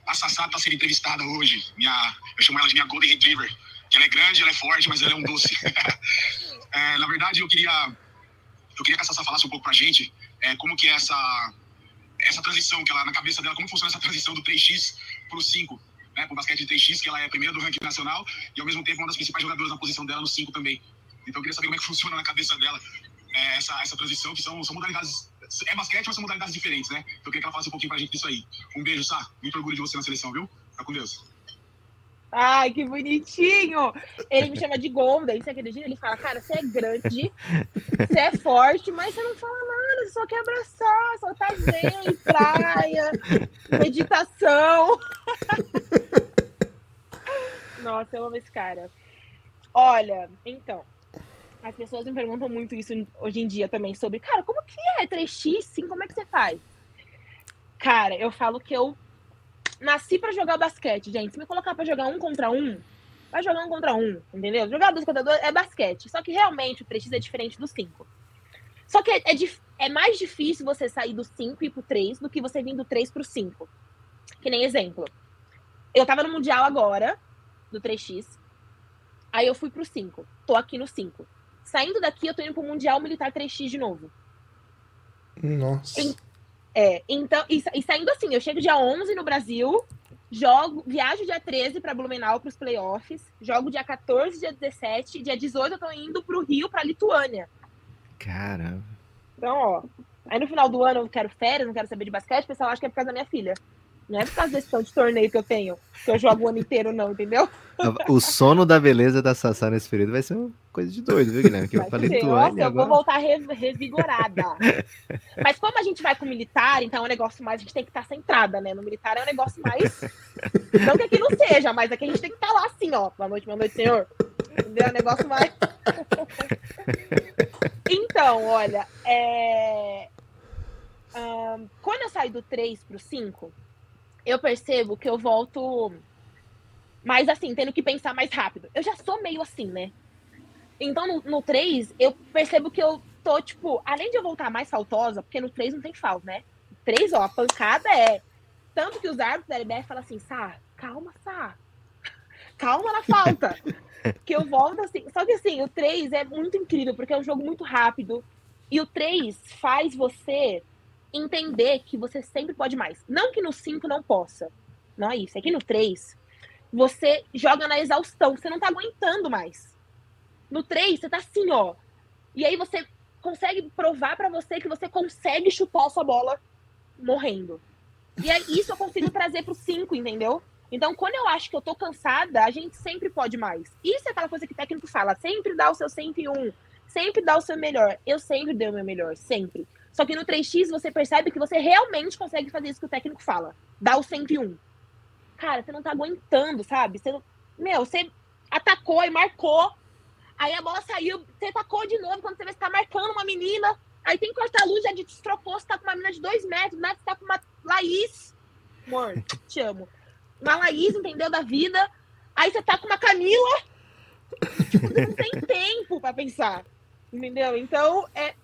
A Sassá está sendo entrevistada hoje. Minha, eu chamo ela de minha Golden Retriever. Que ela é grande, ela é forte, mas ela é um doce. é, na verdade, eu queria, eu queria que a Sassá falasse um pouco pra gente é, como que é essa, essa transição que ela, na cabeça dela, como funciona essa transição do 3x pro 5 né, pro basquete de 3x, que ela é a primeira do ranking nacional e ao mesmo tempo uma das principais jogadoras na posição dela no 5 também. Então eu queria saber como é que funciona na cabeça dela é, essa, essa transição, que são, são modalidades. É basquete, mas são modalidades diferentes, né? Então eu queria que ela falasse um pouquinho pra gente disso aí. Um beijo, Sá. Muito orgulho de você na seleção, viu? Fica com Deus. Ai, que bonitinho! Ele me chama de Golden, você acredita? Ele fala, cara, você é grande, você é forte, mas você não fala nada, você só quer abraçar, só tá bem, praia, meditação. Nossa, eu amo esse cara. Olha, então, as pessoas me perguntam muito isso hoje em dia também, sobre, cara, como que é 3x, sim, como é que você faz? Cara, eu falo que eu nasci para jogar basquete, gente. Se me colocar para jogar um contra um, vai jogar um contra um, entendeu? Jogar dois contra dois é basquete. Só que realmente o 3x é diferente do 5. Só que é, é, é, mais difícil você sair do 5 e ir pro 3 do que você vir do 3 pro 5. Que nem exemplo. Eu tava no Mundial agora, do 3x. Aí eu fui pro 5. Tô aqui no 5. Saindo daqui, eu tô indo pro Mundial Militar 3x de novo. Nossa. E, é, então, e, e, saindo assim, eu chego dia 11 no Brasil, jogo, viajo dia 13 para Blumenau para os playoffs, jogo dia 14, dia 17, dia 18 eu tô indo pro Rio, pra Lituânia. Caramba. Então, ó, aí no final do ano eu quero férias, não quero saber de basquete, o pessoal acha que é por causa da minha filha. Não é por causa desse de torneio que eu tenho, que eu jogo o ano inteiro, não, entendeu? O sono da beleza da Sassá nesse período vai ser uma coisa de doido, viu, Guilherme? Que vai eu falei ser. Nossa, agora... eu vou voltar revigorada. Mas como a gente vai com o militar, então é um negócio mais, a gente tem que estar centrada, né? No militar é um negócio mais. Não que aqui não seja, mas aqui a gente tem que estar lá assim, ó. Boa noite, boa noite, senhor. Entendeu? É um negócio mais. então, olha, é... Um, quando eu saio do 3 pro 5, eu percebo que eu volto mais assim, tendo que pensar mais rápido. Eu já sou meio assim, né? Então, no, no 3, eu percebo que eu tô, tipo, além de eu voltar mais faltosa, porque no 3 não tem falta, né? 3, ó, a pancada é. Tanto que os árbitros da LBF falam assim, Sá, calma, Sá. Calma na falta. que eu volto assim. Só que assim, o 3 é muito incrível, porque é um jogo muito rápido. E o 3 faz você entender que você sempre pode mais. Não que no 5 não possa. Não é isso. É que no 3, você joga na exaustão. Você não tá aguentando mais. No 3, você tá assim, ó. E aí você consegue provar para você que você consegue chutar a sua bola morrendo. E é isso eu consigo trazer pro 5, entendeu? Então, quando eu acho que eu tô cansada, a gente sempre pode mais. Isso é aquela coisa que o técnico fala, sempre dá o seu 101, sempre dá o seu melhor. Eu sempre dei o meu melhor, sempre. Só que no 3x você percebe que você realmente consegue fazer isso que o técnico fala. Dá o 101. Cara, você não tá aguentando, sabe? Você não... Meu, você atacou e marcou. Aí a bola saiu, você atacou de novo quando você vê que tá marcando uma menina. Aí tem corta-luz, já destrocou, você tá com uma menina de dois metros, né? Você tá com uma Laís. Amor, te amo. Uma Laís, entendeu? Da vida. Aí você tá com uma Camila. Tipo, você não tem tempo pra pensar. Entendeu? Então, é,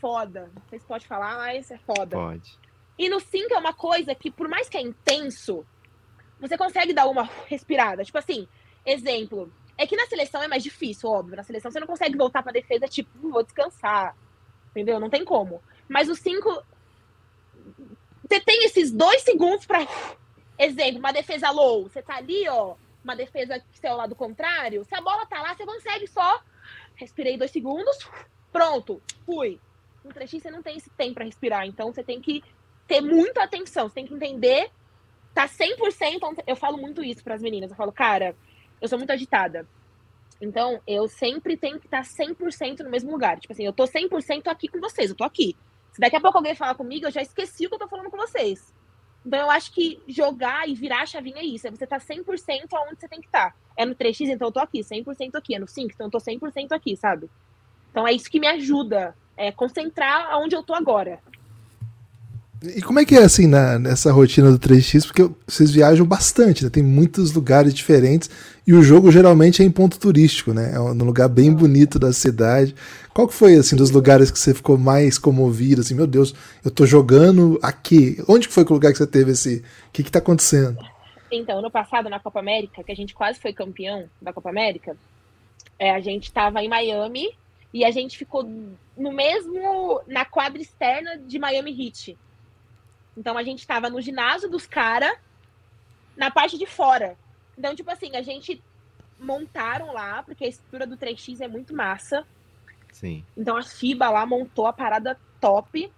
foda. Não sei se pode falar, mas é foda. Pode. E no 5 é uma coisa que, por mais que é intenso, você consegue dar uma respirada. Tipo assim, exemplo. É que na seleção é mais difícil, óbvio. Na seleção você não consegue voltar pra defesa, tipo, vou descansar. Entendeu? Não tem como. Mas o 5. Você tem esses dois segundos pra. Exemplo, uma defesa low. Você tá ali, ó. Uma defesa que é o lado contrário. Se a bola tá lá, você consegue só. Respirei dois segundos. Pronto. Fui no 3x você não tem esse tempo para respirar. Então você tem que ter muita atenção, você tem que entender, tá 100%. Eu falo muito isso para as meninas. Eu falo, cara, eu sou muito agitada. Então, eu sempre tenho que estar 100% no mesmo lugar. Tipo assim, eu tô 100% aqui com vocês, eu tô aqui. Se daqui a pouco alguém falar comigo, eu já esqueci o que eu tô falando com vocês. Então, eu acho que jogar e virar a chavinha é isso. É você tá 100% aonde você tem que estar. Tá. É no 3x, então eu tô aqui, 100% aqui. É no 5, então eu tô 100% aqui, sabe? Então, é isso que me ajuda é, concentrar onde eu tô agora. E como é que é assim na, nessa rotina do 3x? Porque vocês viajam bastante, né? tem muitos lugares diferentes e o jogo geralmente é em ponto turístico, né? É um lugar bem bonito da cidade. Qual que foi assim dos lugares que você ficou mais comovido? Assim, meu Deus, eu tô jogando aqui. Onde que foi o lugar que você teve esse? O que que tá acontecendo? Então, no passado na Copa América, que a gente quase foi campeão da Copa América, é, a gente estava em Miami e a gente ficou no mesmo, na quadra externa de Miami Heat. Então a gente estava no ginásio dos caras, na parte de fora. Então, tipo assim, a gente montaram lá, porque a estrutura do 3x é muito massa. Sim. Então a FIBA lá montou a parada top.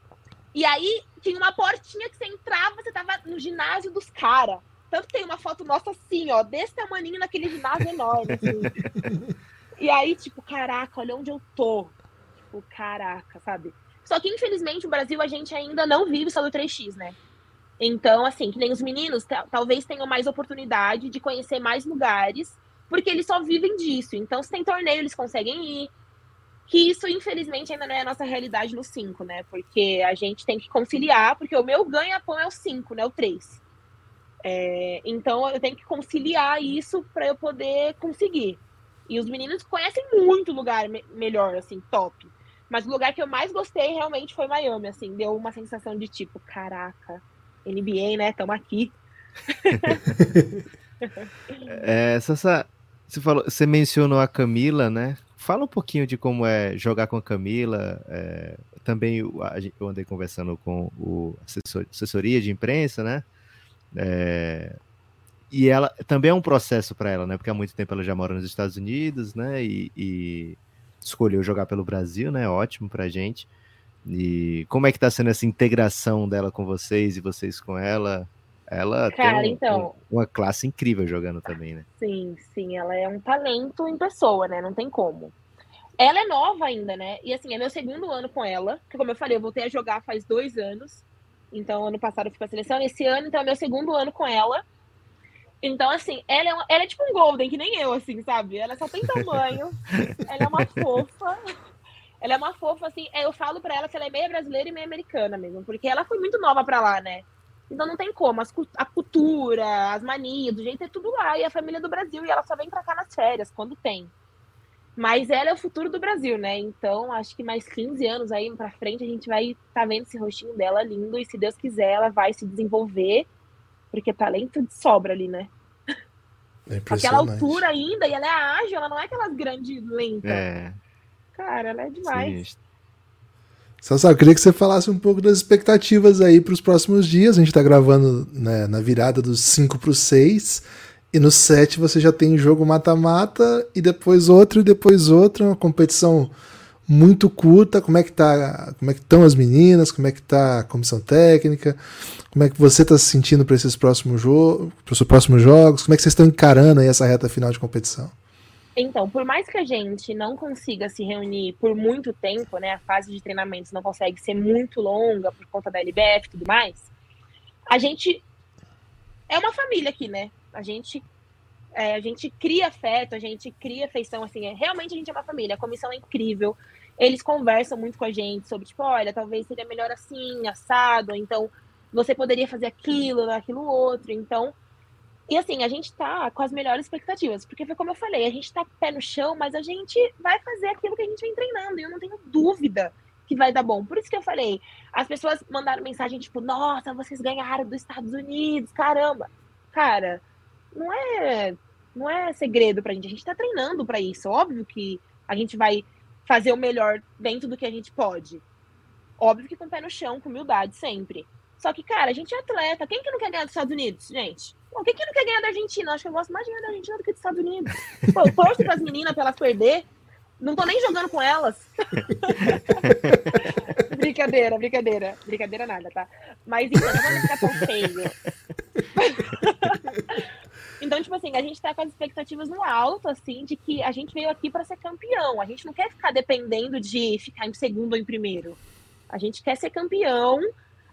E aí tinha uma portinha que você entrava, você tava no ginásio dos caras. Tanto tem uma foto nossa assim, ó, desse tamanho naquele ginásio enorme. Assim. E aí, tipo, caraca, olha onde eu tô. Tipo, caraca, sabe? Só que, infelizmente, o Brasil, a gente ainda não vive só do 3x, né? Então, assim, que nem os meninos, talvez tenham mais oportunidade de conhecer mais lugares, porque eles só vivem disso. Então, se tem torneio, eles conseguem ir. Que isso, infelizmente, ainda não é a nossa realidade no 5, né? Porque a gente tem que conciliar, porque o meu ganha-pão é o 5, né? O 3. É, então, eu tenho que conciliar isso para eu poder conseguir. E os meninos conhecem muito lugar me melhor, assim, top. Mas o lugar que eu mais gostei realmente foi Miami, assim, deu uma sensação de tipo, caraca, NBA, né? Tamo aqui. é, Sassa, você, falou, você mencionou a Camila, né? Fala um pouquinho de como é jogar com a Camila. É, também eu andei conversando com o assessor, assessoria de imprensa, né? É, e ela também é um processo para ela, né? Porque há muito tempo ela já mora nos Estados Unidos, né? E, e escolheu jogar pelo Brasil, né? Ótimo pra gente. E como é que tá sendo essa integração dela com vocês e vocês com ela? Ela Cara, tem um, então, um, uma classe incrível jogando também, né? Sim, sim, ela é um talento em pessoa, né? Não tem como. Ela é nova ainda, né? E assim, é meu segundo ano com ela, que como eu falei, eu voltei a jogar faz dois anos. Então, ano passado eu fui pra seleção, esse ano, então, é meu segundo ano com ela. Então, assim, ela é, uma, ela é tipo um Golden, que nem eu, assim, sabe? Ela só tem tamanho, ela é uma fofa. Ela é uma fofa, assim, é, eu falo pra ela que ela é meia brasileira e meia americana mesmo, porque ela foi muito nova pra lá, né? Então não tem como, as, a cultura, as manias, do jeito é tudo lá, e a família do Brasil, e ela só vem pra cá nas férias, quando tem. Mas ela é o futuro do Brasil, né? Então, acho que mais 15 anos aí pra frente a gente vai estar tá vendo esse rostinho dela lindo e se Deus quiser, ela vai se desenvolver, porque talento de sobra ali, né? É Aquela altura ainda, e ela é ágil, ela não é aquelas grandes lentas. É. Cara, ela é demais. Sassá, eu queria que você falasse um pouco das expectativas aí para os próximos dias. A gente está gravando né, na virada dos 5 para o 6. E no 7 você já tem jogo mata-mata e depois outro e depois outro, uma competição muito curta. Como é que tá, como é que estão as meninas? Como é que tá a comissão técnica? Como é que você está se sentindo para esses próximos jogos, para os próximos jogos? Como é que vocês estão encarando essa reta final de competição? Então, por mais que a gente não consiga se reunir por muito tempo, né, a fase de treinamentos não consegue ser muito longa por conta da LBF e tudo mais, a gente é uma família aqui, né? A gente é, a gente cria afeto, a gente cria afeição, assim, é, realmente a gente é uma família, a comissão é incrível, eles conversam muito com a gente sobre, tipo, olha, talvez seria melhor assim, assado, então você poderia fazer aquilo, aquilo outro, então, e assim, a gente tá com as melhores expectativas, porque foi como eu falei, a gente tá pé no chão, mas a gente vai fazer aquilo que a gente vem treinando, e eu não tenho dúvida que vai dar bom. Por isso que eu falei, as pessoas mandaram mensagem tipo, nossa, vocês ganharam dos Estados Unidos, caramba. Cara, não é não é segredo pra gente. A gente tá treinando para isso. Óbvio que a gente vai fazer o melhor dentro do que a gente pode. Óbvio que com o pé no chão, com humildade sempre. Só que, cara, a gente é atleta. Quem que não quer ganhar dos Estados Unidos, gente? Pô, quem que não quer ganhar da Argentina? Acho que eu gosto mais de ganhar da Argentina do que dos Estados Unidos. Pô, eu torço pras meninas pra elas perder. Não tô nem jogando com elas. brincadeira, brincadeira. Brincadeira nada, tá? Mas então, não vamos ficar tão feio. Assim, a gente tá com as expectativas no alto, assim, de que a gente veio aqui para ser campeão. A gente não quer ficar dependendo de ficar em segundo ou em primeiro. A gente quer ser campeão.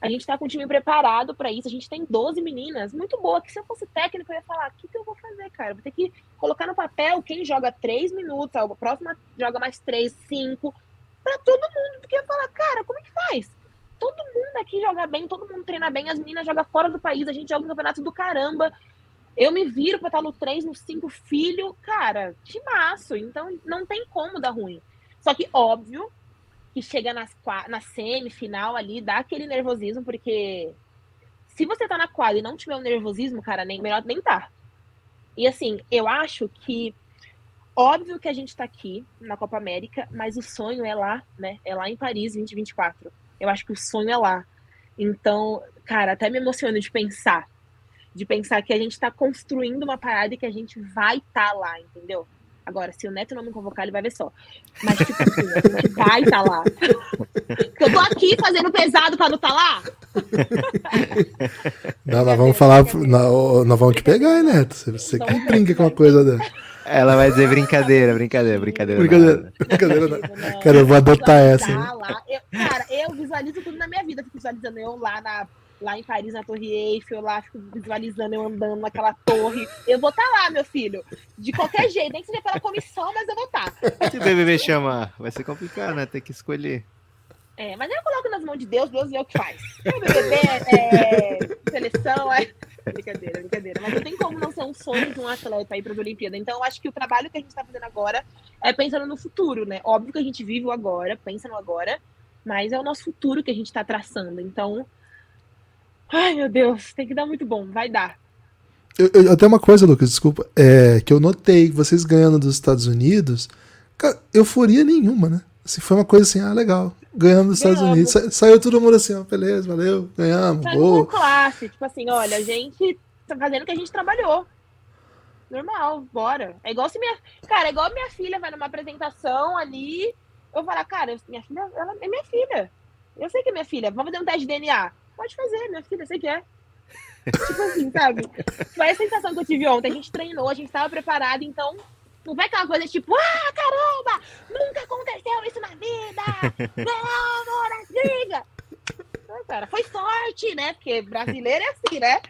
A gente tá com o time preparado para isso. A gente tem 12 meninas, muito boa. Que se eu fosse técnico, eu ia falar: o que, que eu vou fazer, cara? vou ter que colocar no papel quem joga 3 minutos, a próxima joga mais 3, 5, para todo mundo. Porque eu ia falar: cara, como é que faz? Todo mundo aqui joga bem, todo mundo treina bem, as meninas jogam fora do país, a gente joga um campeonato do caramba. Eu me viro para estar no 3, no 5, filho, cara, timaço. Então não tem como dar ruim. Só que, óbvio, que chega nas, na semifinal ali, dá aquele nervosismo, porque se você tá na quadra e não tiver um nervosismo, cara, nem, melhor nem tá. E assim, eu acho que óbvio que a gente tá aqui na Copa América, mas o sonho é lá, né? É lá em Paris 2024. Eu acho que o sonho é lá. Então, cara, até me emociono de pensar de pensar que a gente está construindo uma parada e que a gente vai estar tá lá, entendeu? Agora, se o Neto não me convocar, ele vai ver só. Mas, tipo assim, a gente vai estar tá lá. Eu tô aqui fazendo pesado pra não estar tá lá. Não, nós vamos falar. Nós, nós vamos te pegar, hein, Neto? Você então, que brinca com uma coisa dessa. Ela vai dizer brincadeira, brincadeira, brincadeira. Brincadeira, brincadeira não. Cara, eu vou adotar essa. Lá. Eu, cara, eu visualizo tudo na minha vida. Fico visualizando eu lá na lá em Paris, na Torre Eiffel, lá fico visualizando eu andando naquela torre. Eu vou estar tá lá, meu filho. De qualquer jeito, nem que seja pela comissão, mas eu vou estar. Tá. Se o BBB chamar, vai ser complicado, né? Ter que escolher. É, mas eu coloco nas mãos de Deus, Deus vê o que faz. O BBB é, seleção, é. Brincadeira, brincadeira. Mas não tem como não ser um sonho de um atleta ir para as Olimpíadas. Então, eu acho que o trabalho que a gente está fazendo agora é pensando no futuro, né? Óbvio que a gente vive o agora, pensa no agora, mas é o nosso futuro que a gente está traçando. Então, Ai, meu Deus, tem que dar muito bom, vai dar. Eu, eu, até uma coisa, Lucas, desculpa, é que eu notei vocês ganhando dos Estados Unidos, cara, euforia nenhuma, né? Assim, foi uma coisa assim, ah, legal, ganhando dos Estados Unidos. Sa saiu todo mundo assim, ó, beleza, valeu, ganhamos, Saiu boa. classe, tipo assim, olha, a gente tá fazendo o que a gente trabalhou. Normal, bora. É igual se minha. Cara, é igual minha filha vai numa apresentação ali. Eu falar, cara, minha filha, ela é minha filha. Eu sei que é minha filha. Vamos fazer um teste de DNA. Pode fazer, minha filha, você quer. tipo assim, sabe? Foi a sensação que eu tive ontem. A gente treinou, a gente estava preparado, então não vai aquela coisa tipo, ah, caramba, nunca aconteceu isso na vida! Não! Não, cara, foi sorte, né? Porque brasileiro é assim, né?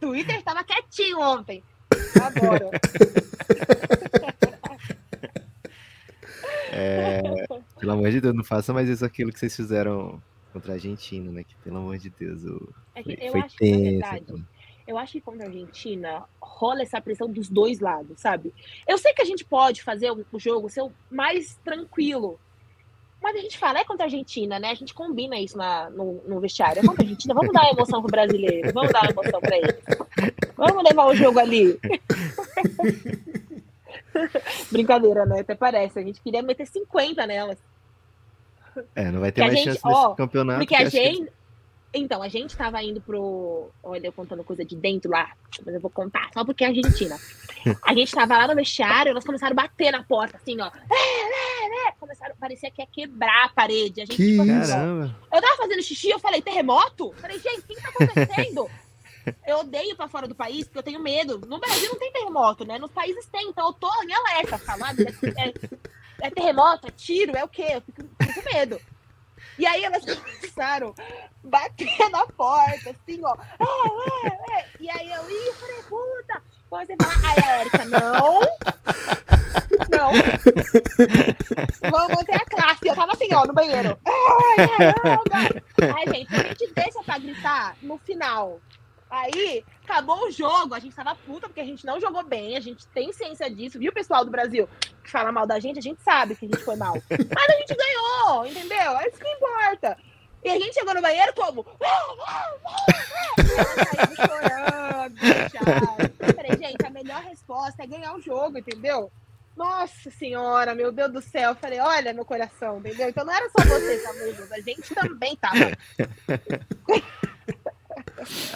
Twitter estava quietinho ontem. Agora. É, pelo amor de Deus, não faça mais isso aquilo que vocês fizeram contra a Argentina, né? Que pelo amor de Deus, o... é que eu foi acho tenso, que, na verdade, eu acho que contra a Argentina rola essa pressão dos dois lados, sabe? Eu sei que a gente pode fazer o jogo ser mais tranquilo, mas a gente fala, é contra a Argentina, né? A gente combina isso na, no, no vestiário. É contra a Argentina, vamos dar emoção pro brasileiro, vamos dar emoção para eles. Vamos levar o jogo ali. Brincadeira, né? Até parece. A gente queria meter 50 nelas. É, não vai ter mais gente, chance ó, nesse campeonato. Porque a gente. Que... Então, a gente tava indo pro. Olha, eu contando coisa de dentro lá, mas eu vou contar só porque é Argentina. A gente tava lá no vestiário, elas começaram a bater na porta, assim, ó. É, é, é. Começaram, parecia que ia quebrar a parede. A gente que tipo, assim, Eu tava fazendo xixi, eu falei, terremoto? Falei, gente, o que, que tá acontecendo? Eu odeio pra fora do país, porque eu tenho medo. No Brasil não tem terremoto, né? Nos países tem, então eu tô em alerta, sabe? É, é, é terremoto, é tiro, é o quê? Eu fico, fico com medo. E aí elas começaram a bater na porta, assim, ó. É, é, é. E aí eu, ih, falei, puta. Você aí a Erika, não. Não. Vamos ter a classe. Eu tava assim, ó, no banheiro. Ai, caramba. Ai, gente, a gente deixa pra gritar no final. Aí, acabou o jogo, a gente tava puta porque a gente não jogou bem, a gente tem ciência disso, viu, pessoal do Brasil que fala mal da gente, a gente sabe que a gente foi mal. Mas a gente ganhou, entendeu? É isso que importa. E a gente chegou no banheiro como? chorando, Eu falei, gente, a melhor resposta é ganhar o jogo, entendeu? Nossa senhora, meu Deus do céu. Eu falei, olha meu coração, entendeu? Então não era só você, tá, A gente também tava.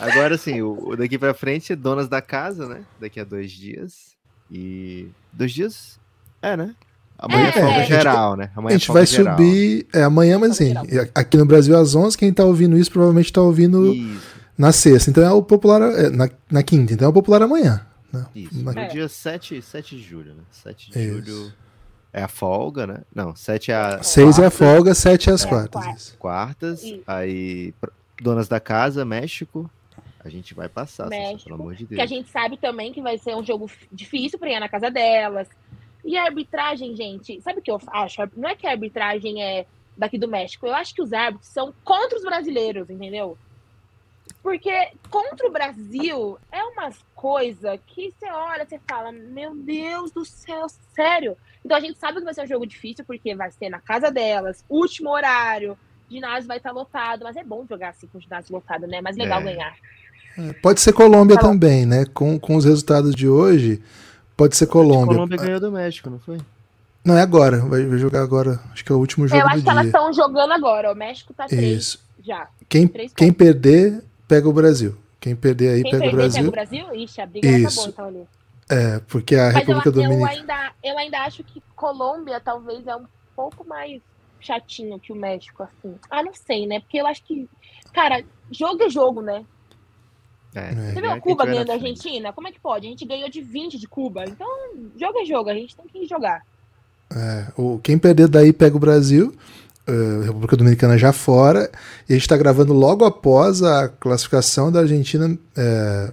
Agora sim, o, daqui pra frente é donas da casa, né? Daqui a dois dias. E. Dois dias? É, né? Amanhã é, é folga geral, né? Amanhã a gente vai geral. subir é, amanhã, mas assim, aqui no Brasil às 11, quem tá ouvindo isso provavelmente tá ouvindo isso. na sexta. Então é o popular, é, na, na quinta, então é o popular amanhã. Né? Isso, na... no dia 7, 7 de julho, né? 7 de isso. julho é a folga, né? Não, 7 é a. 6 é a folga, 7 é as quartas. Quartas, aí Donas da Casa, México. A gente vai passar, México, pelo amor de Deus. Que a gente sabe também que vai ser um jogo difícil para ir na casa delas. E a arbitragem, gente, sabe o que eu acho? Não é que a arbitragem é daqui do México. Eu acho que os árbitros são contra os brasileiros, entendeu? Porque contra o Brasil é umas coisas que você olha, você fala, meu Deus do céu, sério. Então a gente sabe que vai ser um jogo difícil, porque vai ser na casa delas, último horário ginásio vai estar lotado, mas é bom jogar assim com o ginásio lotado, né? É mais legal é. ganhar. É, pode ser Colômbia tá também, né? Com, com os resultados de hoje, pode ser Colômbia. A Colômbia ganhou do México, não foi? Não, é agora. Vai, vai jogar agora. Acho que é o último jogo. Eu acho que dia. elas estão jogando agora. O México tá três Isso. já. Quem, quem perder, pega o Brasil. Quem perder aí, quem pega, perder, o Brasil. pega o Brasil. Ixi, a briga Isso. acabou então ali. É, porque a Mas República eu, Dominicana. Eu ainda, eu ainda acho que Colômbia talvez é um pouco mais chatinho que o México, assim. Ah, não sei, né? Porque eu acho que, cara, jogo é jogo, né? É, Você viu a Cuba ganhando a Argentina? Como é que pode? A gente ganhou de 20 de Cuba. Então, jogo é jogo, a gente tem que jogar. É, o, quem perder daí pega o Brasil, uh, República Dominicana já fora, e a gente está gravando logo após a classificação da Argentina é,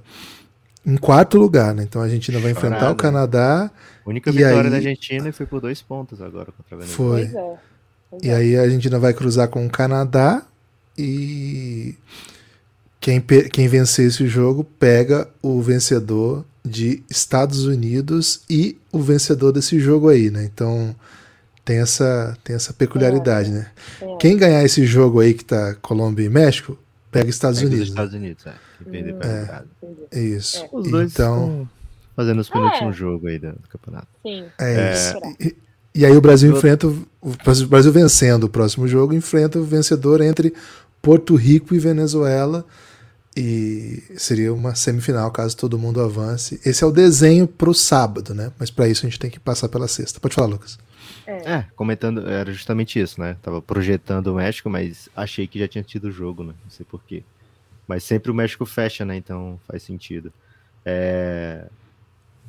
em quarto lugar, né? Então a Argentina vai enfrentar o Canadá. A única vitória aí... da Argentina foi por dois pontos agora contra a Venezuela. Foi. É. E aí a Argentina vai cruzar com o Canadá e quem, quem vencer esse jogo pega o vencedor de Estados Unidos e o vencedor desse jogo aí, né? Então tem essa, tem essa peculiaridade, é, né? É. Quem ganhar esse jogo aí que tá Colômbia e México, pega Estados pega Unidos. Estados Unidos, é. perder, pega é, isso. Os dois então fazendo os penúltimos é. jogo aí do, campeonato. Sim. É, isso. E, aí o Brasil enfrenta o Brasil vencendo o próximo jogo enfrenta o vencedor entre Porto Rico e Venezuela e seria uma semifinal caso todo mundo avance. Esse é o desenho para o sábado, né? Mas para isso a gente tem que passar pela sexta. Pode falar, Lucas. É. é. comentando, era justamente isso, né? Tava projetando o México, mas achei que já tinha tido o jogo, né? Não sei porquê. Mas sempre o México fecha, né? Então faz sentido. É...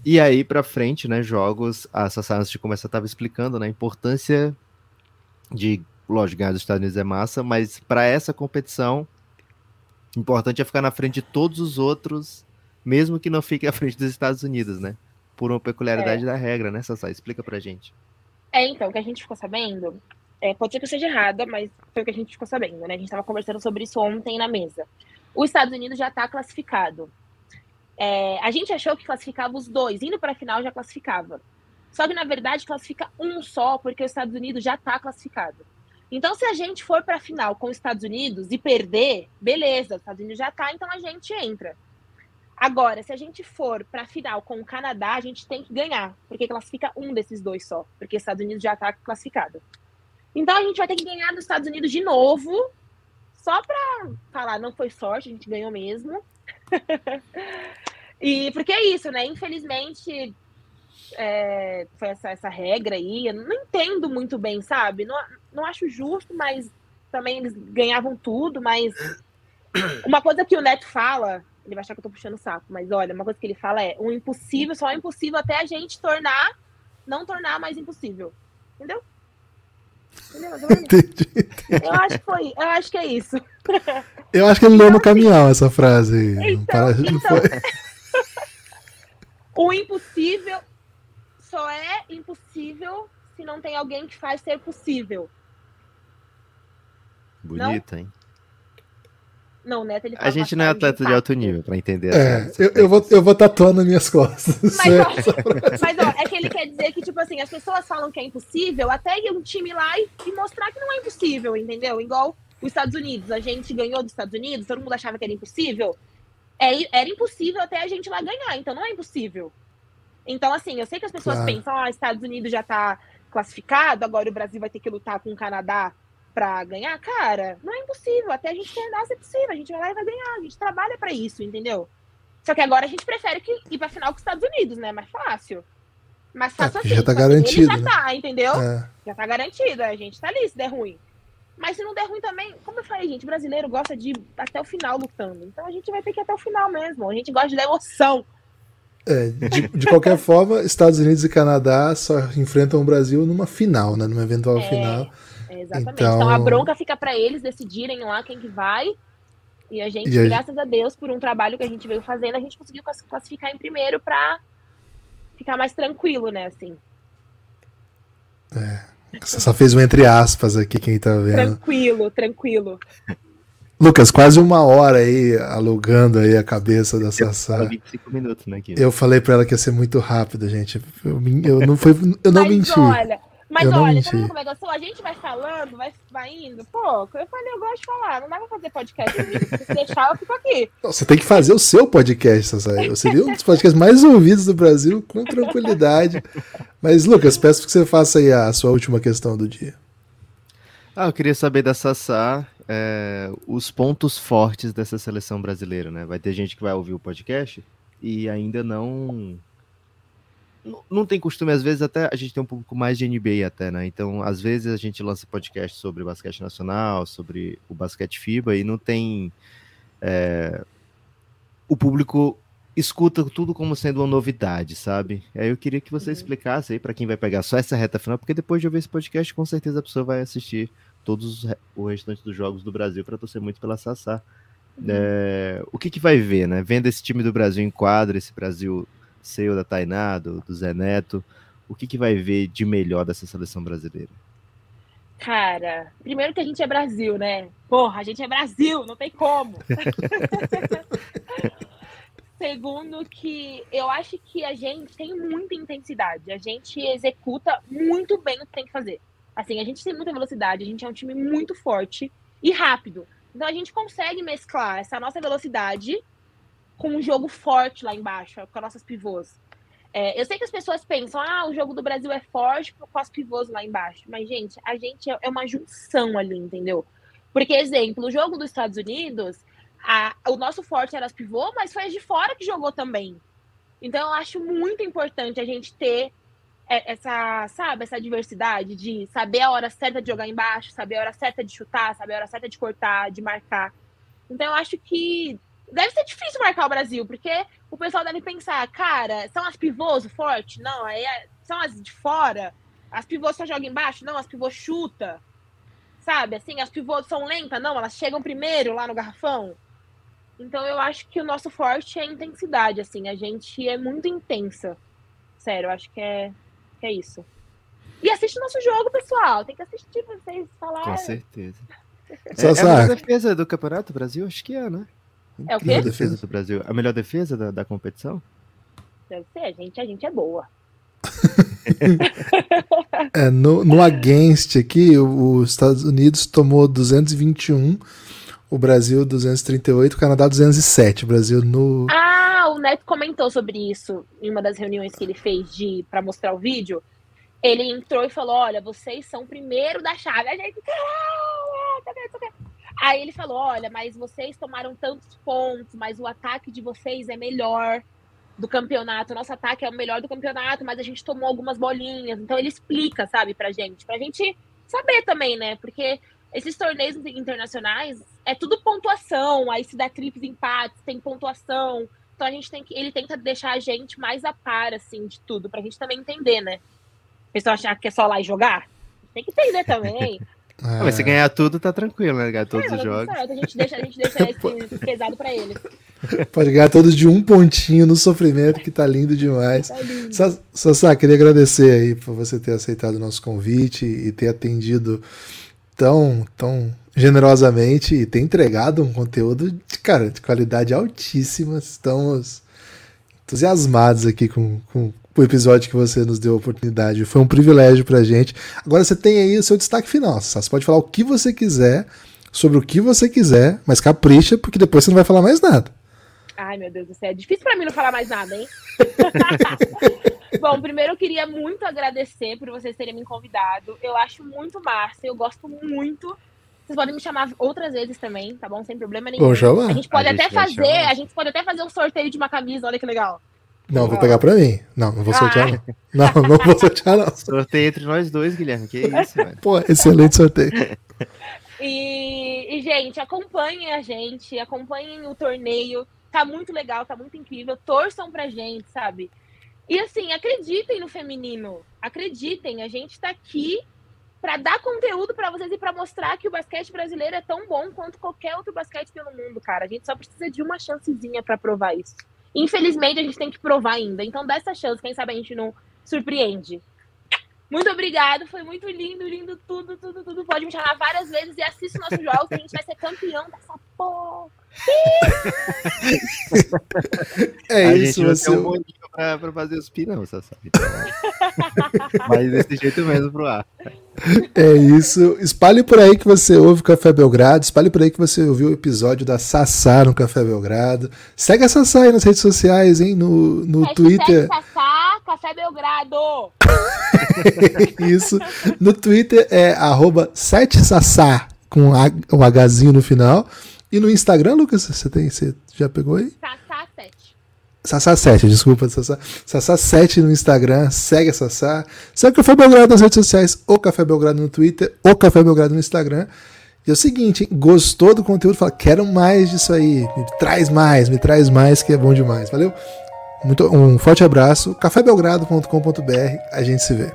E aí, para frente, né, jogos, a Sassá antes de começar estava explicando né, a importância de, lógico, ganhar dos Estados Unidos é massa, mas para essa competição, importante é ficar na frente de todos os outros, mesmo que não fique à frente dos Estados Unidos, né? Por uma peculiaridade é. da regra, né, Sassá? Explica pra gente. É, então, o que a gente ficou sabendo, é, pode ser que eu seja errada, mas foi o que a gente ficou sabendo, né? A gente estava conversando sobre isso ontem na mesa. Os Estados Unidos já está classificado. É, a gente achou que classificava os dois, indo para a final já classificava. Só que na verdade classifica um só, porque os Estados Unidos já está classificado. Então, se a gente for para a final com os Estados Unidos e perder, beleza, os Estados Unidos já está, então a gente entra. Agora, se a gente for para a final com o Canadá, a gente tem que ganhar, porque classifica um desses dois só, porque os Estados Unidos já está classificado. Então a gente vai ter que ganhar dos Estados Unidos de novo, só para falar, não foi sorte, a gente ganhou mesmo. e porque é isso, né? Infelizmente, é, foi essa, essa regra aí. Eu não entendo muito bem, sabe? Não, não acho justo, mas também eles ganhavam tudo. Mas uma coisa que o Neto fala, ele vai achar que eu tô puxando o saco, mas olha, uma coisa que ele fala é: o impossível só é impossível até a gente tornar, não tornar mais impossível. Entendeu? Entendi, entendi. Eu acho que foi, eu acho que é isso. Eu acho que ele leu no caminhão essa frase. Então, Para, então, o impossível só é impossível se não tem alguém que faz ser possível. Bonita, hein? Não, Neto, ele A gente não é atleta de alto nível para entender. É, eu, eu, vou, eu vou tatuar nas minhas costas. Mas, ó, mas ó, é que ele quer dizer que, tipo assim, as pessoas falam que é impossível até ir um time lá e, e mostrar que não é impossível, entendeu? Igual os Estados Unidos. A gente ganhou dos Estados Unidos, todo mundo achava que era impossível. É, era impossível até a gente lá ganhar, então não é impossível. Então, assim, eu sei que as pessoas claro. pensam, ah, Estados Unidos já tá classificado, agora o Brasil vai ter que lutar com o Canadá para ganhar, cara, não é impossível. Até a gente terminar, é possível. A gente vai lá e vai ganhar. A gente trabalha para isso, entendeu? Só que agora a gente prefere que ir pra final com os Estados Unidos, né? Mais fácil. Mais fácil é, assim. Já tá garantido. já né? tá, entendeu? É. Já tá garantido. A gente tá ali se der ruim. Mas se não der ruim também, como eu falei, gente, brasileiro gosta de ir até o final lutando. Então a gente vai ter que ir até o final mesmo. A gente gosta de dar emoção. É, de, de qualquer forma, Estados Unidos e Canadá só enfrentam o Brasil numa final, né? Numa eventual é. final. Exatamente. Então, então a bronca fica para eles decidirem lá quem que vai. E a gente, e graças a Deus, por um trabalho que a gente veio fazendo, a gente conseguiu classificar em primeiro para ficar mais tranquilo, né, assim. É. Você só fez um entre aspas aqui, quem tá vendo. Tranquilo, tranquilo. Lucas, quase uma hora aí alugando aí a cabeça da Sassá. 25 minutos, né, Eu falei para ela que ia ser muito rápido, gente. Eu, eu não, foi, eu não Mas menti. Olha, mas eu olha, tá vendo como é que eu sou? A gente vai falando, vai, vai indo. Pô, eu falei, eu gosto de falar. Não dá pra fazer podcast. Se deixar, eu fico aqui. Você tem que fazer o seu podcast, Sassai. Você viu um dos podcasts mais ouvidos do Brasil com tranquilidade. Mas, Lucas, peço que você faça aí a sua última questão do dia. Ah, eu queria saber da Sassá é, os pontos fortes dessa seleção brasileira, né? Vai ter gente que vai ouvir o podcast e ainda não não tem costume, às vezes até a gente tem um pouco mais de NBA até, né? Então, às vezes a gente lança podcast sobre basquete nacional, sobre o basquete FIBA e não tem é, o público escuta tudo como sendo uma novidade, sabe? Aí eu queria que você uhum. explicasse aí para quem vai pegar só essa reta final, porque depois de ouvir esse podcast, com certeza a pessoa vai assistir todos os, o restante dos jogos do Brasil para torcer muito pela Sassá. Uhum. É, o que, que vai ver, né? Vendo esse time do Brasil em quadra, esse Brasil seu da Tainá, do, do Zé Neto, o que, que vai ver de melhor dessa seleção brasileira? Cara, primeiro que a gente é Brasil, né? Porra, a gente é Brasil, não tem como. Segundo que eu acho que a gente tem muita intensidade, a gente executa muito bem o que tem que fazer. Assim, a gente tem muita velocidade, a gente é um time muito forte e rápido. Então a gente consegue mesclar essa nossa velocidade com um jogo forte lá embaixo, com as nossas pivôs. É, eu sei que as pessoas pensam, ah, o jogo do Brasil é forte com as pivôs lá embaixo. Mas, gente, a gente é, é uma junção ali, entendeu? Porque, exemplo, o jogo dos Estados Unidos, a, o nosso forte era as pivôs, mas foi as de fora que jogou também. Então, eu acho muito importante a gente ter essa, sabe, essa diversidade de saber a hora certa de jogar embaixo, saber a hora certa de chutar, saber a hora certa de cortar, de marcar. Então eu acho que deve ser difícil marcar o Brasil, porque o pessoal deve pensar, cara, são as pivôs forte? Não, aí é, são as de fora. As pivôs só jogam embaixo? Não, as pivôs chuta. Sabe, assim, as pivôs são lentas? Não, elas chegam primeiro lá no garrafão. Então eu acho que o nosso forte é a intensidade, assim, a gente é muito intensa. Sério, eu acho que é, que é isso. E assiste o nosso jogo, pessoal. Tem que assistir pra vocês falarem. Com certeza. É, é a defesa do Campeonato Brasil? Acho que é, né? É o quê? A defesa do Brasil. A melhor defesa da, da competição? Deve ser, a gente, a gente é boa. é, no, no Against aqui, os Estados Unidos tomou 221, o Brasil 238, o Canadá 207. O Brasil no. Ah, o Neto comentou sobre isso em uma das reuniões que ele fez de para mostrar o vídeo. Ele entrou e falou: Olha, vocês são o primeiro da chave. A gente, caralho, Aí ele falou: olha, mas vocês tomaram tantos pontos, mas o ataque de vocês é melhor do campeonato. Nosso ataque é o melhor do campeonato, mas a gente tomou algumas bolinhas. Então ele explica, sabe, pra gente, pra gente saber também, né? Porque esses torneios internacionais é tudo pontuação, aí se dá triplos empates, tem pontuação. Então a gente tem que. Ele tenta deixar a gente mais a par, assim, de tudo, pra gente também entender, né? O pessoal achar que é só lá e jogar? Tem que entender também. Ah, mas se ganhar tudo, tá tranquilo, né? Ganhar todos é, os jogos. Certo. A gente deixa, a gente deixa esse pesado pra ele. Pode ganhar todos de um pontinho no sofrimento, que tá lindo demais. Tá Sassá, queria agradecer aí por você ter aceitado o nosso convite e ter atendido tão, tão generosamente e ter entregado um conteúdo de, cara, de qualidade altíssima. Estamos entusiasmados aqui com, com, o episódio que você nos deu a oportunidade. Foi um privilégio pra gente. Agora você tem aí o seu destaque final. Você pode falar o que você quiser, sobre o que você quiser, mas capricha, porque depois você não vai falar mais nada. Ai, meu Deus do céu. É difícil pra mim não falar mais nada, hein? Bom, primeiro eu queria muito agradecer por vocês terem me convidado. Eu acho muito massa, eu gosto muito. Vocês podem me chamar outras vezes também, tá bom? Sem problema nenhum. Bom. A gente pode a até gente fazer, a gente pode até fazer um sorteio de uma camisa, olha que legal. Não, vou pegar pra mim. Não, não vou sortear, ah. não. Não, não vou sortear, não. Sorteio entre nós dois, Guilherme. Que isso, mano. Pô, excelente sorteio. E, e, gente, acompanhem a gente, acompanhem o torneio. Tá muito legal, tá muito incrível. Torçam pra gente, sabe? E assim, acreditem no feminino. Acreditem, a gente tá aqui para dar conteúdo para vocês e para mostrar que o basquete brasileiro é tão bom quanto qualquer outro basquete pelo mundo, cara. A gente só precisa de uma chancezinha para provar isso. Infelizmente, a gente tem que provar ainda. Então, dá essa chance, quem sabe a gente não surpreende. Muito obrigado, foi muito lindo, lindo, tudo, tudo, tudo. Pode me chamar várias vezes e assista nosso jogo, que a gente vai ser campeão dessa porra. É a isso, você. Um boninho pra, pra fazer os você sabe. Então, mas desse jeito mesmo pro ar. É isso. Espalhe por aí que você ouve o Café Belgrado. Espalhe por aí que você ouviu o episódio da Sassá no Café Belgrado. Segue a Sassá aí nas redes sociais, hein? No, no Hashtag Twitter. Sassá, Café Belgrado. isso. No Twitter é arroba 7sassá com um Hzinho no final. E no Instagram, Lucas, você tem, você já pegou aí? Sassá7. Sassá7, desculpa, Sassá. Sassá7 no Instagram, segue a Sassá. Segue o Café Belgrado nas redes sociais, o Café Belgrado no Twitter, o Café Belgrado no Instagram. E é o seguinte, hein? gostou do conteúdo? Fala, quero mais disso aí. Me traz mais, me traz mais, que é bom demais. Valeu? Muito, um forte abraço. cafébelgrado.com.br. A gente se vê.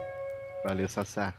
Valeu, Sassá.